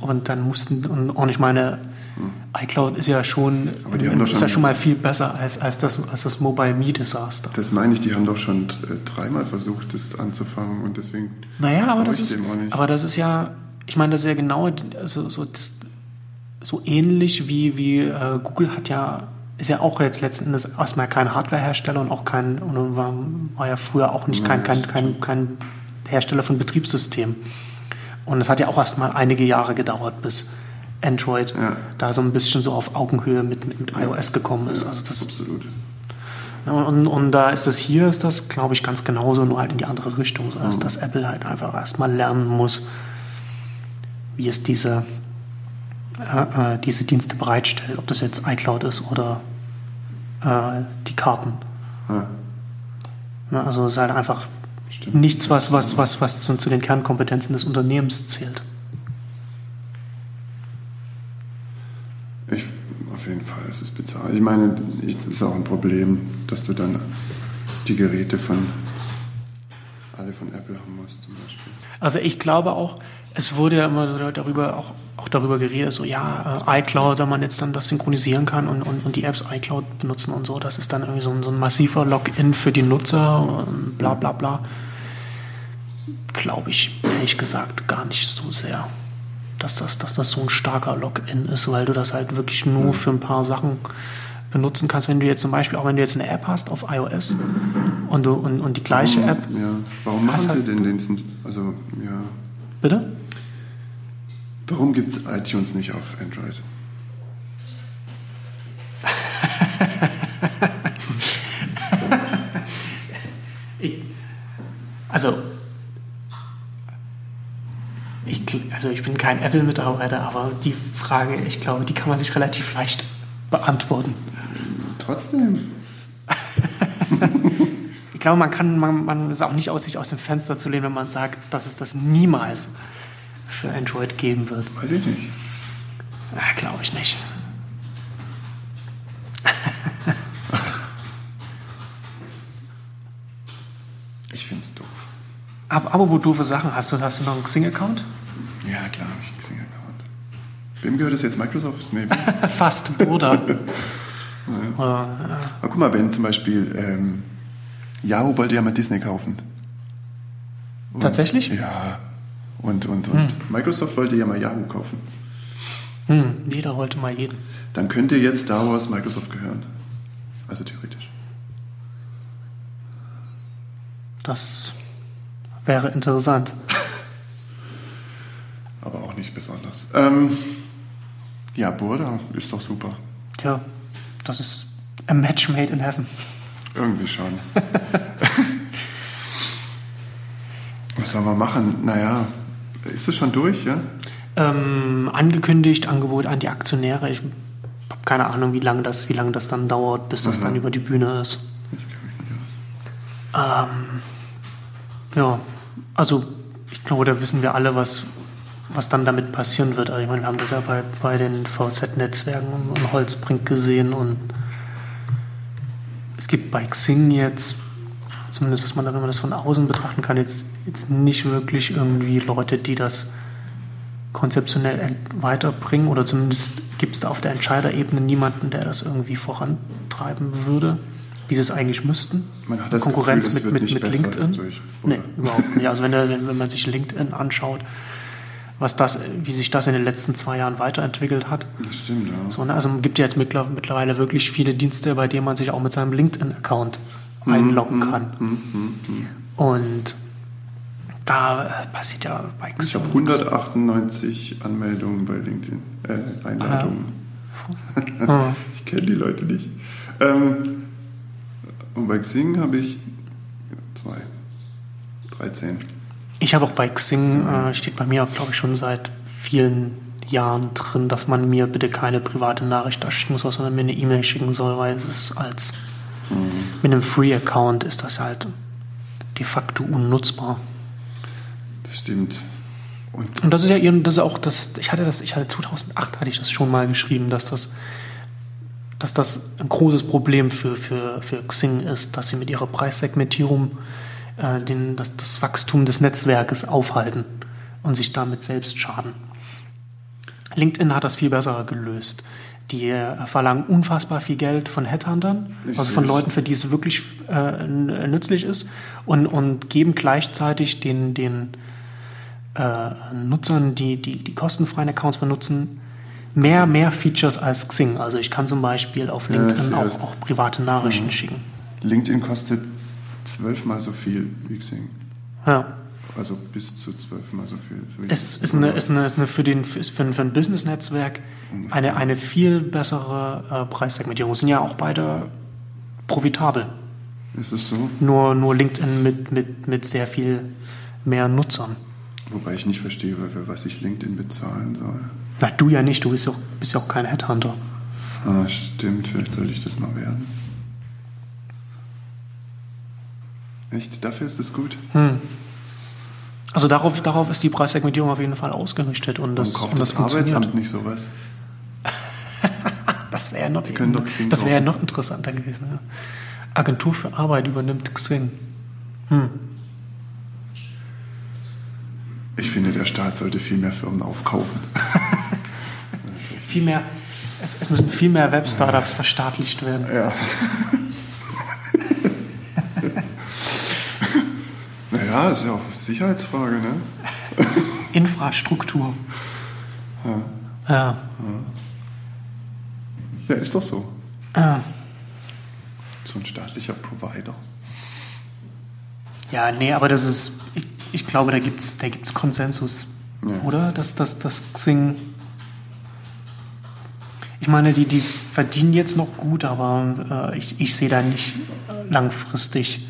Und dann mussten, und auch nicht meine, iCloud ist ja schon, ist schon- ja schon mal viel besser als, als, das, als das Mobile Me Desaster. Das meine ich, die haben doch schon äh, dreimal versucht, das anzufangen und deswegen. Naja, aber das, ich ist, dem auch nicht. aber das ist ja, ich meine, das ist ja genau also, so, das, so ähnlich wie, wie äh, Google hat ja, ist ja auch jetzt letzten Endes erstmal kein Hardwarehersteller und auch kein, und war, war ja früher auch nicht kein, kein, kein, kein Hersteller von Betriebssystemen. Und es hat ja auch erstmal einige Jahre gedauert, bis Android Ja. da so ein bisschen so auf Augenhöhe mit, mit, mit iOS gekommen ist. Also das, Absolut. ja, Und, und da ist das hier, ist das, glaube ich, ganz genauso, nur halt in die andere Richtung, so dass, dass Apple halt einfach erstmal lernen muss, wie es diese, äh, äh, diese Dienste bereitstellt, ob das jetzt iCloud ist oder äh, die Karten. Ja, Ne, Also es ist halt einfach stimmt. nichts, was, was, was, was zu, zu den Kernkompetenzen des Unternehmens zählt. Ich, auf jeden Fall, es ist bizarr. Ich meine, es ist auch ein Problem, dass du dann die Geräte von alle von Apple haben musst, zum Beispiel. Also ich glaube auch, es wurde ja immer darüber auch, auch darüber geredet, so ja, äh, iCloud, wenn man jetzt dann das synchronisieren kann und, und, und die Apps iCloud benutzen und so, das ist dann irgendwie so ein, so ein massiver Login für die Nutzer und bla bla bla. Glaube ich, ehrlich gesagt, gar nicht so sehr, dass das, dass das so ein starker Login ist, weil du das halt wirklich nur für ein paar Sachen benutzen kannst. Wenn du jetzt zum Beispiel, auch wenn du jetzt eine App hast auf iOS und, du, und, und die gleiche App, Ja, warum machen sie halt- denn den? Also, ja. bitte? Warum gibt es iTunes nicht auf Android? Also, ich, also ich bin kein Apple-Mitarbeiter, aber die Frage, ich glaube, die kann man sich relativ leicht beantworten. Trotzdem. Ich glaube, man kann, man, man ist auch nicht aus sich aus dem Fenster zu lehnen, wenn man sagt, dass es das niemals für Android geben wird. Weiß ich nicht. Ja, glaube ich nicht. Ich finde es doof. Aber, aber wo doofe Sachen, hast du, hast du noch einen Xing-Account? Ja, klar habe ich einen Xing-Account. Wem gehört das jetzt? Microsoft? Nee. Fast, Bruder. Oder, Aber guck mal, wenn zum Beispiel ähm, Yahoo wollte ja mal Disney kaufen. Und, Tatsächlich? Ja. Und, und, und Microsoft wollte ja mal Yahoo kaufen. hm, jeder wollte mal jeden. Dann könnte jetzt Star Wars Microsoft gehören. Also theoretisch. Das wäre interessant. Aber auch nicht besonders. Ähm, ja, Burda ist doch super. Tja, das ist a match made in heaven. Irgendwie schon. Was soll man machen? Naja, ist es schon durch, ja? Ähm, angekündigt, Angebot an die Aktionäre. Ich habe keine Ahnung, wie lange das, wie lange das dann dauert, bis das Mhm. dann über die Bühne ist. Ähm, ja, also ich glaube, da wissen wir alle, was, was dann damit passieren wird. Also ich meine, wir haben das ja bei, bei den VZ-Netzwerken und, Holzbrink gesehen und es gibt bei Xing jetzt, zumindest was man da, wenn man das von außen betrachten kann, jetzt, jetzt nicht wirklich irgendwie Leute, die das konzeptionell weiterbringen oder zumindest gibt es da auf der Entscheiderebene niemanden, der das irgendwie vorantreiben würde, wie sie es eigentlich müssten. Man hat das Konkurrenz Gefühl, mit, mit, mit LinkedIn? durch nee, überhaupt nicht. Also wenn, der, wenn man sich LinkedIn anschaut, was das, wie sich das in den letzten zwei Jahren weiterentwickelt hat. Das stimmt, ja. So, ne? Also es gibt ja jetzt mittler- mittlerweile wirklich viele Dienste, bei denen man sich auch mit seinem LinkedIn-Account Mhm, einloggen kann. Und da passiert ja bei Ich habe 198 Anmeldungen bei LinkedIn, äh, Einladungen. Ah. Ich kenne die Leute nicht. Ähm, und bei Xing habe ich zwei, 13. Ich habe auch bei Xing, äh, steht bei mir, glaube ich, schon seit vielen Jahren drin, dass man mir bitte keine private Nachricht da schicken soll, sondern mir eine E-Mail schicken soll, weil es ist als mit einem Free-Account ist das halt de facto unnutzbar. Das stimmt. Und Und das ist ja das ist auch das, ich hatte das, ich hatte 2008 hatte ich das schon mal geschrieben, dass das, dass das ein großes Problem für, für, für Xing ist, dass sie mit ihrer Preissegmentierung äh, den, das, das Wachstum des Netzwerkes aufhalten und sich damit selbst schaden. LinkedIn hat das viel besser gelöst. Die äh, verlangen unfassbar viel Geld von Headhuntern, Ich also von. Leuten, für die es wirklich äh, n- nützlich ist, und, und geben gleichzeitig den, den äh, Nutzern, die, die die kostenfreien Accounts benutzen, mehr, mehr Features als Xing. Also ich kann zum Beispiel auf Ja, LinkedIn ich auch, auch private Nachrichten schicken. LinkedIn kostet zwölfmal so viel wie Xing. Ja. Also bis zu zwölfmal so viel. So Es ist eine, ist eine, ist eine für, den, ist für, ein- ein Business-Netzwerk eine, eine viel bessere äh, Preissegmentierung. Sind ja auch beide profitabel. Ist es so? Nur, nur LinkedIn mit, mit, mit sehr viel mehr Nutzern. Wobei ich nicht verstehe, für was ich LinkedIn bezahlen soll. Na, du ja nicht, du bist ja auch, bist ja auch kein Headhunter. Ah, stimmt, vielleicht sollte ich das mal werden. Echt? Dafür ist es gut? Hm. Also darauf, darauf ist die Preissegmentierung auf jeden Fall ausgerichtet. Und das, kauft und das das funktioniert. Arbeitsamt nicht sowas? Das wäre noch, das wäre kaufen. noch interessanter gewesen. Ja. Agentur für Arbeit übernimmt Xing. Hm. Ich finde, der Staat sollte viel mehr Firmen aufkaufen. Viel mehr, es, es müssen viel mehr Web-Startups verstaatlicht werden. Ja. naja, ist ja auch Sicherheitsfrage, ne? Infrastruktur. Ja. Ja, ist doch so. Ja. So ein staatlicher Provider. Ja, nee, aber das ist, ich, ich glaube, da gibt es da gibt's Konsensus, Ja. oder? Dass das, das Xing. Ich meine, die, die verdienen jetzt noch gut, aber äh, ich, ich sehe da nicht langfristig,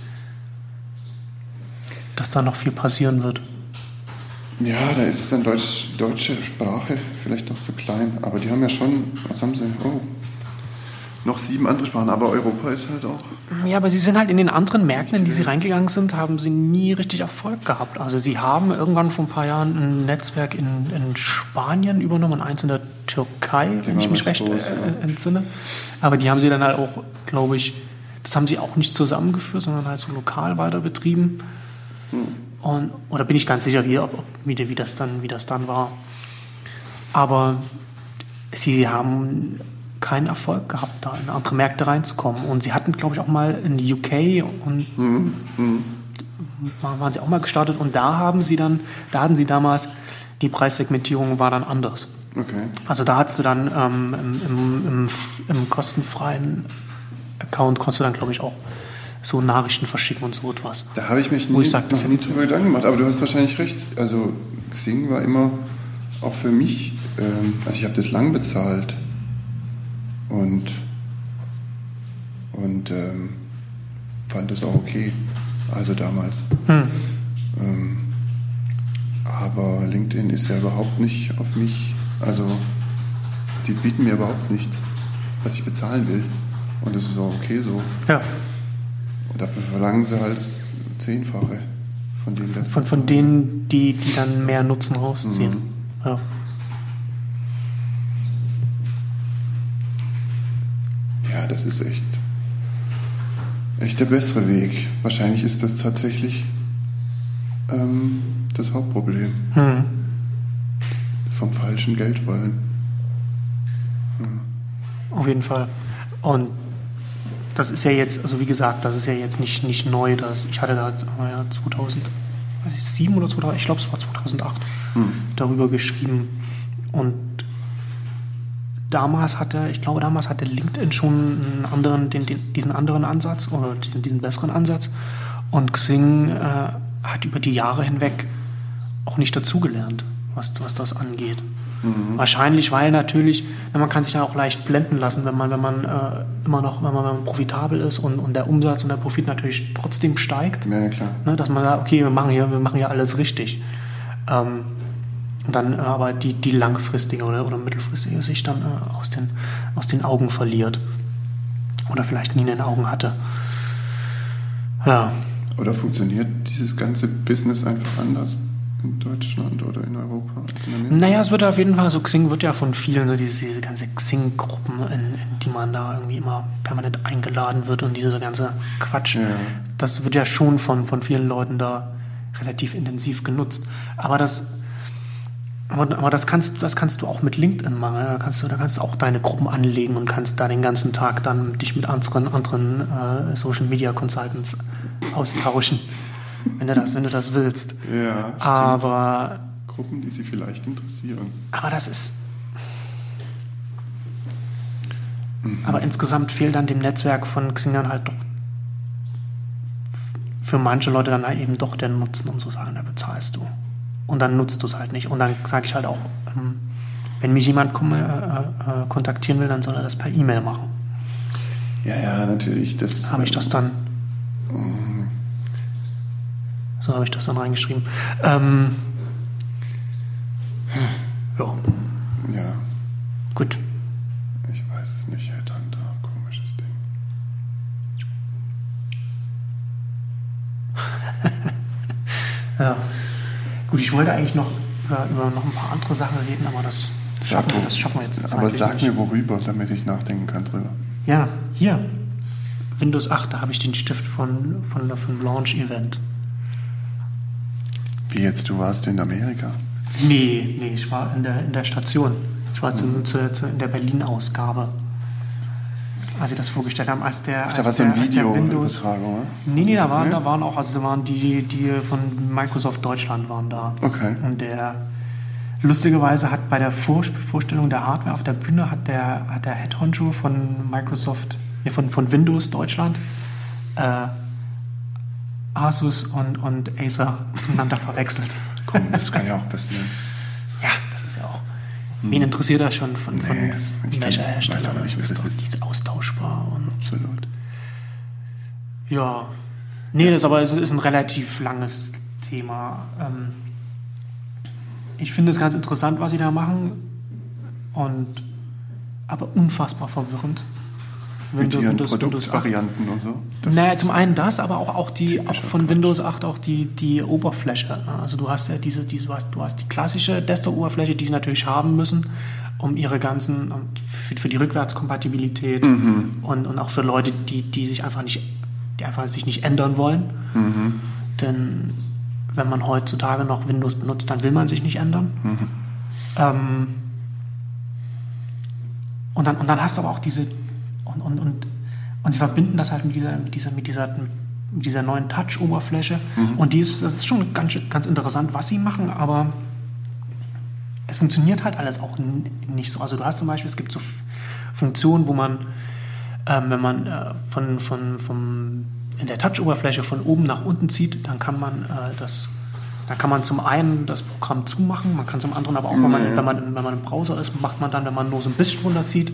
dass da noch viel passieren wird. Ja, da ist dann Deutsch, deutsche Sprache vielleicht noch zu klein. Aber die haben ja schon, was haben sie? Oh, noch sieben andere Sprachen. Aber Europa ist halt auch. Ja, aber sie sind halt in den anderen Märkten, in die sie reingegangen sind, haben sie nie richtig Erfolg gehabt. Also sie haben irgendwann vor ein paar Jahren ein Netzwerk in, in Spanien übernommen eins in der Türkei, wenn ich mich recht groß, äh, entsinne. Aber die haben sie dann halt auch, glaube ich, das haben sie auch nicht zusammengeführt, sondern halt so lokal weiter betrieben. Und, oder bin ich ganz sicher, wie, ob, wie, wie, das dann, wie das dann war. Aber sie haben keinen Erfolg gehabt, da in andere Märkte reinzukommen. Und sie hatten, glaube ich, auch mal in die UK und wa- waren sie auch mal gestartet. Und da haben sie dann, da hatten sie damals, die Preissegmentierung war dann anders. Okay. Also da hast du dann ähm, im, im, im, im kostenfreien Account konntest du dann, glaube ich, auch so Nachrichten verschicken und so etwas. Da habe ich mich nie, ich sag, noch nie drüber Gedanken gemacht. Aber du hast wahrscheinlich recht. Also Xing war immer auch für mich, ähm, also ich habe das lang bezahlt. Und, und ähm, fand das auch okay. Also damals. Hm. Ähm, aber LinkedIn ist ja überhaupt nicht auf mich. Also die bieten mir überhaupt nichts, was ich bezahlen will. Und das ist auch okay so. Ja, Und dafür verlangen sie halt das Zehnfache von denen das von, von denen, die, die dann mehr Nutzen rausziehen. Ja. Ja, das ist echt, echt der bessere Weg. Wahrscheinlich ist das tatsächlich ähm, das Hauptproblem Hm. vom falschen Geldwollen. Auf jeden Fall. Und das ist ja jetzt, also wie gesagt, das ist ja jetzt nicht, nicht neu. Das, ich hatte da äh, ja, 2007 oder 2000, ich glaube es war 2008, darüber geschrieben. Und damals hatte, ich glaube, damals hatte LinkedIn schon einen anderen, den, den, diesen anderen Ansatz oder diesen, diesen besseren Ansatz. Und Xing äh, hat über die Jahre hinweg auch nicht dazugelernt, was, was das angeht. Wahrscheinlich, weil natürlich, na, man kann sich da auch leicht blenden lassen, wenn man, wenn man äh, immer noch, wenn man, wenn man profitabel ist und, und der Umsatz und der Profit natürlich trotzdem steigt. Ja, klar. Ne, dass man sagt, okay, wir machen hier, wir machen hier alles richtig. Ähm, dann äh, aber die, die langfristige oder, oder mittelfristige sich dann äh, aus, den, aus den Augen verliert. Oder vielleicht nie in den Augen hatte. Ja. Oder funktioniert dieses ganze Business einfach anders in Deutschland oder in Europa als in Amerika? Naja, es wird ja auf jeden Fall so, Xing wird ja von vielen, so diese, diese ganze Xing-Gruppen, in, in die man da irgendwie immer permanent eingeladen wird und dieser ganze Quatsch, Ja. das wird ja schon von, von vielen Leuten da relativ intensiv genutzt. Aber das, Aber, aber das, kannst, das kannst du auch mit LinkedIn machen. Da kannst, du, da kannst du auch deine Gruppen anlegen und kannst da den ganzen Tag dann dich mit anderen, anderen äh, Social Media Consultants austauschen, wenn du das, wenn du das willst. Ja. Aber, Gruppen, die sie vielleicht interessieren. aber das ist. Aber insgesamt fehlt dann dem Netzwerk von Xing dann halt doch für manche Leute dann eben doch der Nutzen, um zu sagen, da bezahlst du. Und dann nutzt du es halt nicht. Und dann sage ich halt auch, ähm, wenn mich jemand äh, äh, kontaktieren will, dann soll er das per E-Mail machen. Ja, ja, natürlich. Das, Habe ich das dann. So habe ich das dann reingeschrieben. Ähm, ja, Ja, gut. ich weiß es nicht. Headhunter, komisches Ding. Ja. Gut, ich wollte eigentlich noch über, über noch ein paar andere Sachen reden, aber das schaffen, wir, das schaffen wir jetzt Aber sag nicht. mir worüber, damit ich nachdenken kann drüber. Ja, hier. Windows 8, da habe ich den Stift von, von, von Launch Event. Wie jetzt, du warst in Amerika. Nee, nee, ich war in der, in der Station. Ich war zu, zu, zu, in der Berlin-Ausgabe. Als sie das vorgestellt haben, als der. Ach, da war so ein der Windows. Videoübertragung, ne? Nee, nee, da waren, Nee? da waren auch, also da waren die, die von Microsoft Deutschland waren da. Okay. Und der lustigerweise hat bei der Vor Vorstellung der Hardware auf der Bühne hat der, hat der Head Honcho von Microsoft, nee, von, von Windows Deutschland, äh, Asus und, und Acer miteinander verwechselt. Komm, das kann ja auch passieren. Ja, das ist ja auch. Wen interessiert das schon von, von Nee, ich kann- welcher weiß Hersteller? aber nicht, das was ist das ist. die ist austauschbar. Und, Absolut. ja. Nee, das aber es ist ein relativ langes Thema. Ähm, ich finde es ganz interessant, was sie da machen. Und aber unfassbar verwirrend. Mit ihren Windows- Windows 8. Produktvarianten und so. Das naja, zum einen das, aber auch, auch, die, auch von Quatsch. Windows 8 auch die, die Oberfläche. Also du hast ja diese, diese du, hast, du hast die klassische Desktop-Oberfläche, die sie natürlich haben müssen, um ihre ganzen, für, für die Rückwärtskompatibilität Mhm. und, und auch für Leute, die, die sich einfach nicht, die einfach sich nicht ändern wollen. Mhm. Denn wenn man heutzutage noch Windows benutzt, dann will man sich nicht ändern. Mhm. Ähm, und, dann, und dann hast du aber auch diese und, und, und, und sie verbinden das halt mit dieser, mit dieser, mit dieser, mit dieser neuen Touch-Oberfläche. Und die ist, das ist schon ganz, ganz interessant, was sie machen, aber es funktioniert halt alles auch nicht so. Also du hast zum Beispiel, es gibt so Funktionen, wo man, ähm, wenn man äh, von, von, vom, in der Touch-Oberfläche von oben nach unten zieht, dann kann man äh, das da kann man zum einen das Programm zumachen, man kann zum anderen aber auch, wenn man, wenn man, wenn man im Browser ist, macht man dann, wenn man nur so ein bisschen runterzieht,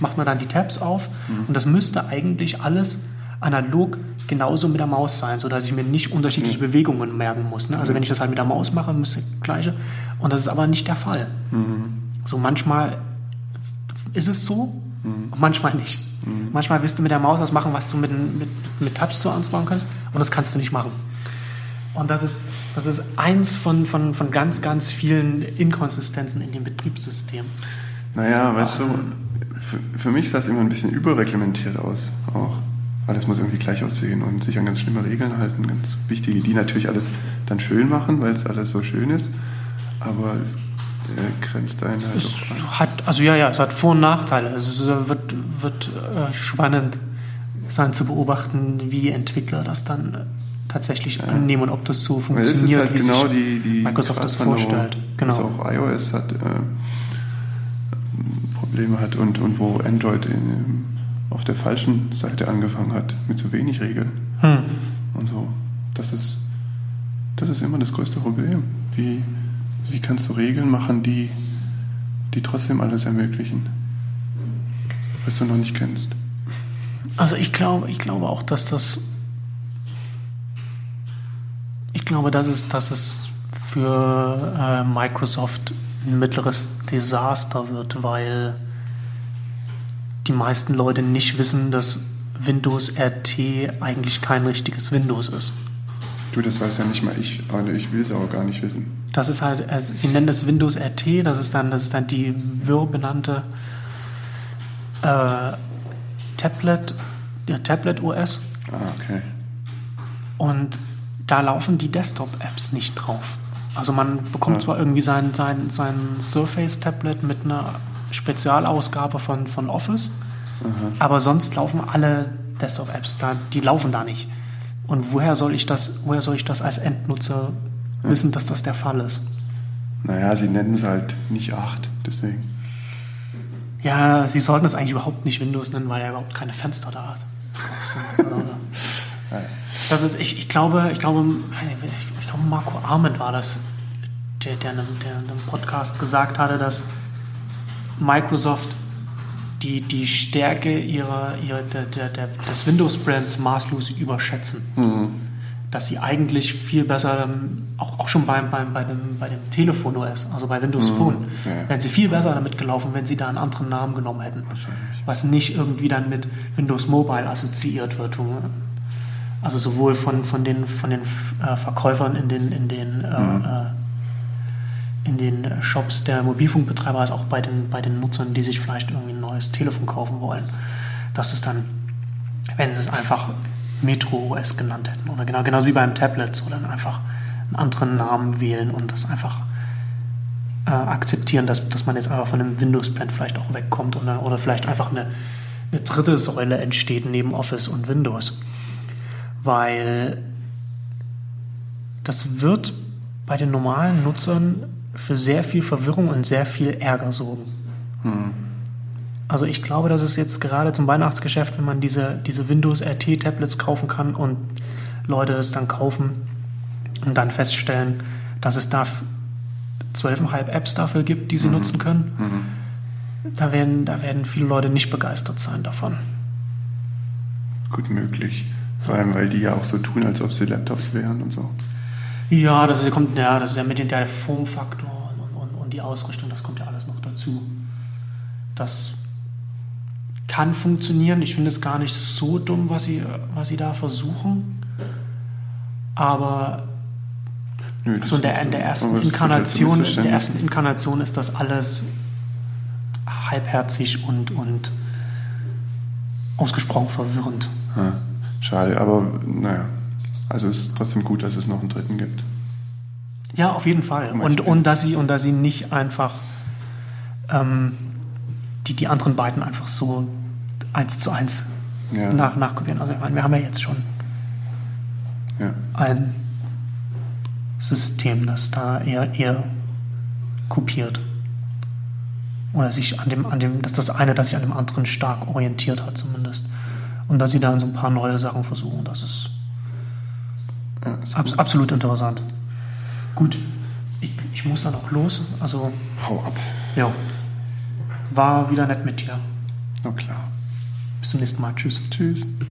macht man dann die Tabs auf. Und das müsste eigentlich alles analog genauso mit der Maus sein, sodass ich mir nicht unterschiedliche Bewegungen merken muss. Ne? Also wenn ich das halt mit der Maus mache, müsste das gleiche. Und das ist aber nicht der Fall. So manchmal ist es so, und manchmal nicht. Manchmal willst du mit der Maus was machen, was du mit, mit, mit Touch so ansparen kannst, und das kannst du nicht machen. Und das ist, das ist eins von, von, von ganz, ganz vielen Inkonsistenzen in dem Betriebssystem. Naja, weißt du, für, für mich sah es immer ein bisschen überreglementiert aus. Auch. Alles muss irgendwie gleich aussehen und sich an ganz schlimme Regeln halten. Ganz wichtige, die natürlich alles dann schön machen, weil es alles so schön ist. Aber es äh, grenzt einen halt Es hat, also ja, ja, es hat Vor- und Nachteile. Es ist, äh, wird, wird äh, spannend sein zu beobachten, wie Entwickler das dann äh, tatsächlich annehmen und ob das so Weil es ist funktioniert, halt wie genau sich die, die Microsoft das vorstellt. dass Genau. auch iOS hat, äh, Probleme hat und, und wo Android in, auf der falschen Seite angefangen hat, mit zu wenig Regeln Hm. und so. Das ist, das ist immer das größte Problem. Wie, wie kannst du Regeln machen, die, die trotzdem alles ermöglichen? Was du noch nicht kennst. Also ich glaube, ich glaube auch, dass das. Ich glaube, dass es, dass es für äh, Microsoft ein mittleres Desaster wird, weil die meisten Leute nicht wissen, dass Windows RT eigentlich kein richtiges Windows ist. Du, das weiß ja nicht mal ich, aber ich will es auch gar nicht wissen. Das ist halt, also sie nennen das Windows RT, das ist dann, das ist dann die wirr benannte äh, Tablet, der Tablet OS. Ah, okay. Und da laufen die Desktop-Apps nicht drauf. Also man bekommt Ja. zwar irgendwie sein, sein, sein Surface-Tablet mit einer Spezialausgabe von, von Office, aber sonst laufen alle Desktop-Apps da, die laufen da nicht. Und woher soll ich das, woher soll ich das als Endnutzer wissen, dass das der Fall ist? Naja, sie nennen es halt nicht 8, deswegen. Ja, sie sollten es eigentlich überhaupt nicht Windows nennen, weil er überhaupt keine Fenster da hat. Das ist, ich, ich glaube, ich glaube, ich, glaube, Marco Arment war das, der, der, in einem, der in einem Podcast gesagt hatte, dass Microsoft die, die Stärke ihrer, ihrer, der, der, der, des Windows-Brands maßlos überschätzen. Dass sie eigentlich viel besser, ähm, auch, auch schon beim, beim, bei, dem, bei dem Telefon OS, also bei Windows Phone, Ja. wären sie viel besser damit gelaufen, wenn sie da einen anderen Namen genommen hätten. Was nicht irgendwie dann mit Windows Mobile assoziiert wird. Also sowohl von, von den, von den äh, Verkäufern in den, in den, äh, äh, in den Shops der Mobilfunkbetreiber als auch bei den, bei den Nutzern, die sich vielleicht irgendwie ein neues Telefon kaufen wollen. Dass es dann, wenn sie es einfach Metro OS genannt hätten oder genau, genauso wie beim Tablet, so dann einfach einen anderen Namen wählen und das einfach äh, akzeptieren, dass, dass man jetzt einfach von dem Windows-Plan vielleicht auch wegkommt oder, oder vielleicht einfach eine, eine dritte Säule entsteht neben Office und Windows. Weil das wird bei den normalen Nutzern für sehr viel Verwirrung und sehr viel Ärger sorgen. Also ich glaube, dass es jetzt gerade zum Weihnachtsgeschäft, wenn man diese, diese Windows RT Tablets kaufen kann und Leute es dann kaufen und dann feststellen, dass es da f- 12,5 Apps dafür gibt, die sie nutzen können, da, werden, da werden viele Leute nicht begeistert sein davon. Gut möglich. Vor allem, weil die ja auch so tun, als ob sie Laptops wären und so. Ja, das ist, kommt, ja, das ist ja mit dem der Formfaktor und, und, und die Ausrichtung, das kommt ja alles noch dazu. Das kann funktionieren. Ich finde es gar nicht so dumm, was sie, was sie da versuchen. Aber Nö, so in der, ist- in der ersten halt Inkarnation, in der ersten Inkarnation ist das alles halbherzig und, und ausgesprochen verwirrend. Ja, schade, aber naja. Also es ist trotzdem gut, dass es noch einen dritten gibt. Ja, auf jeden Fall. Und, und, dass sie, und dass sie nicht einfach ähm, die, die anderen beiden einfach so eins zu eins Ja. nach, nachkopieren. Also ich meine, wir haben ja jetzt schon Ja. ein System, das da eher, eher kopiert. Oder sich an dem, an dem, das ist das eine, das sich an dem anderen stark orientiert hat zumindest. Und dass sie dann so ein paar neue Sachen versuchen, das ist ja abs absolut interessant. Gut, ich, ich muss dann auch los. Also, Hau ab. ja, war wieder nett mit dir. Na klar. Bis zum nächsten Mal. Tschüss. Tschüss.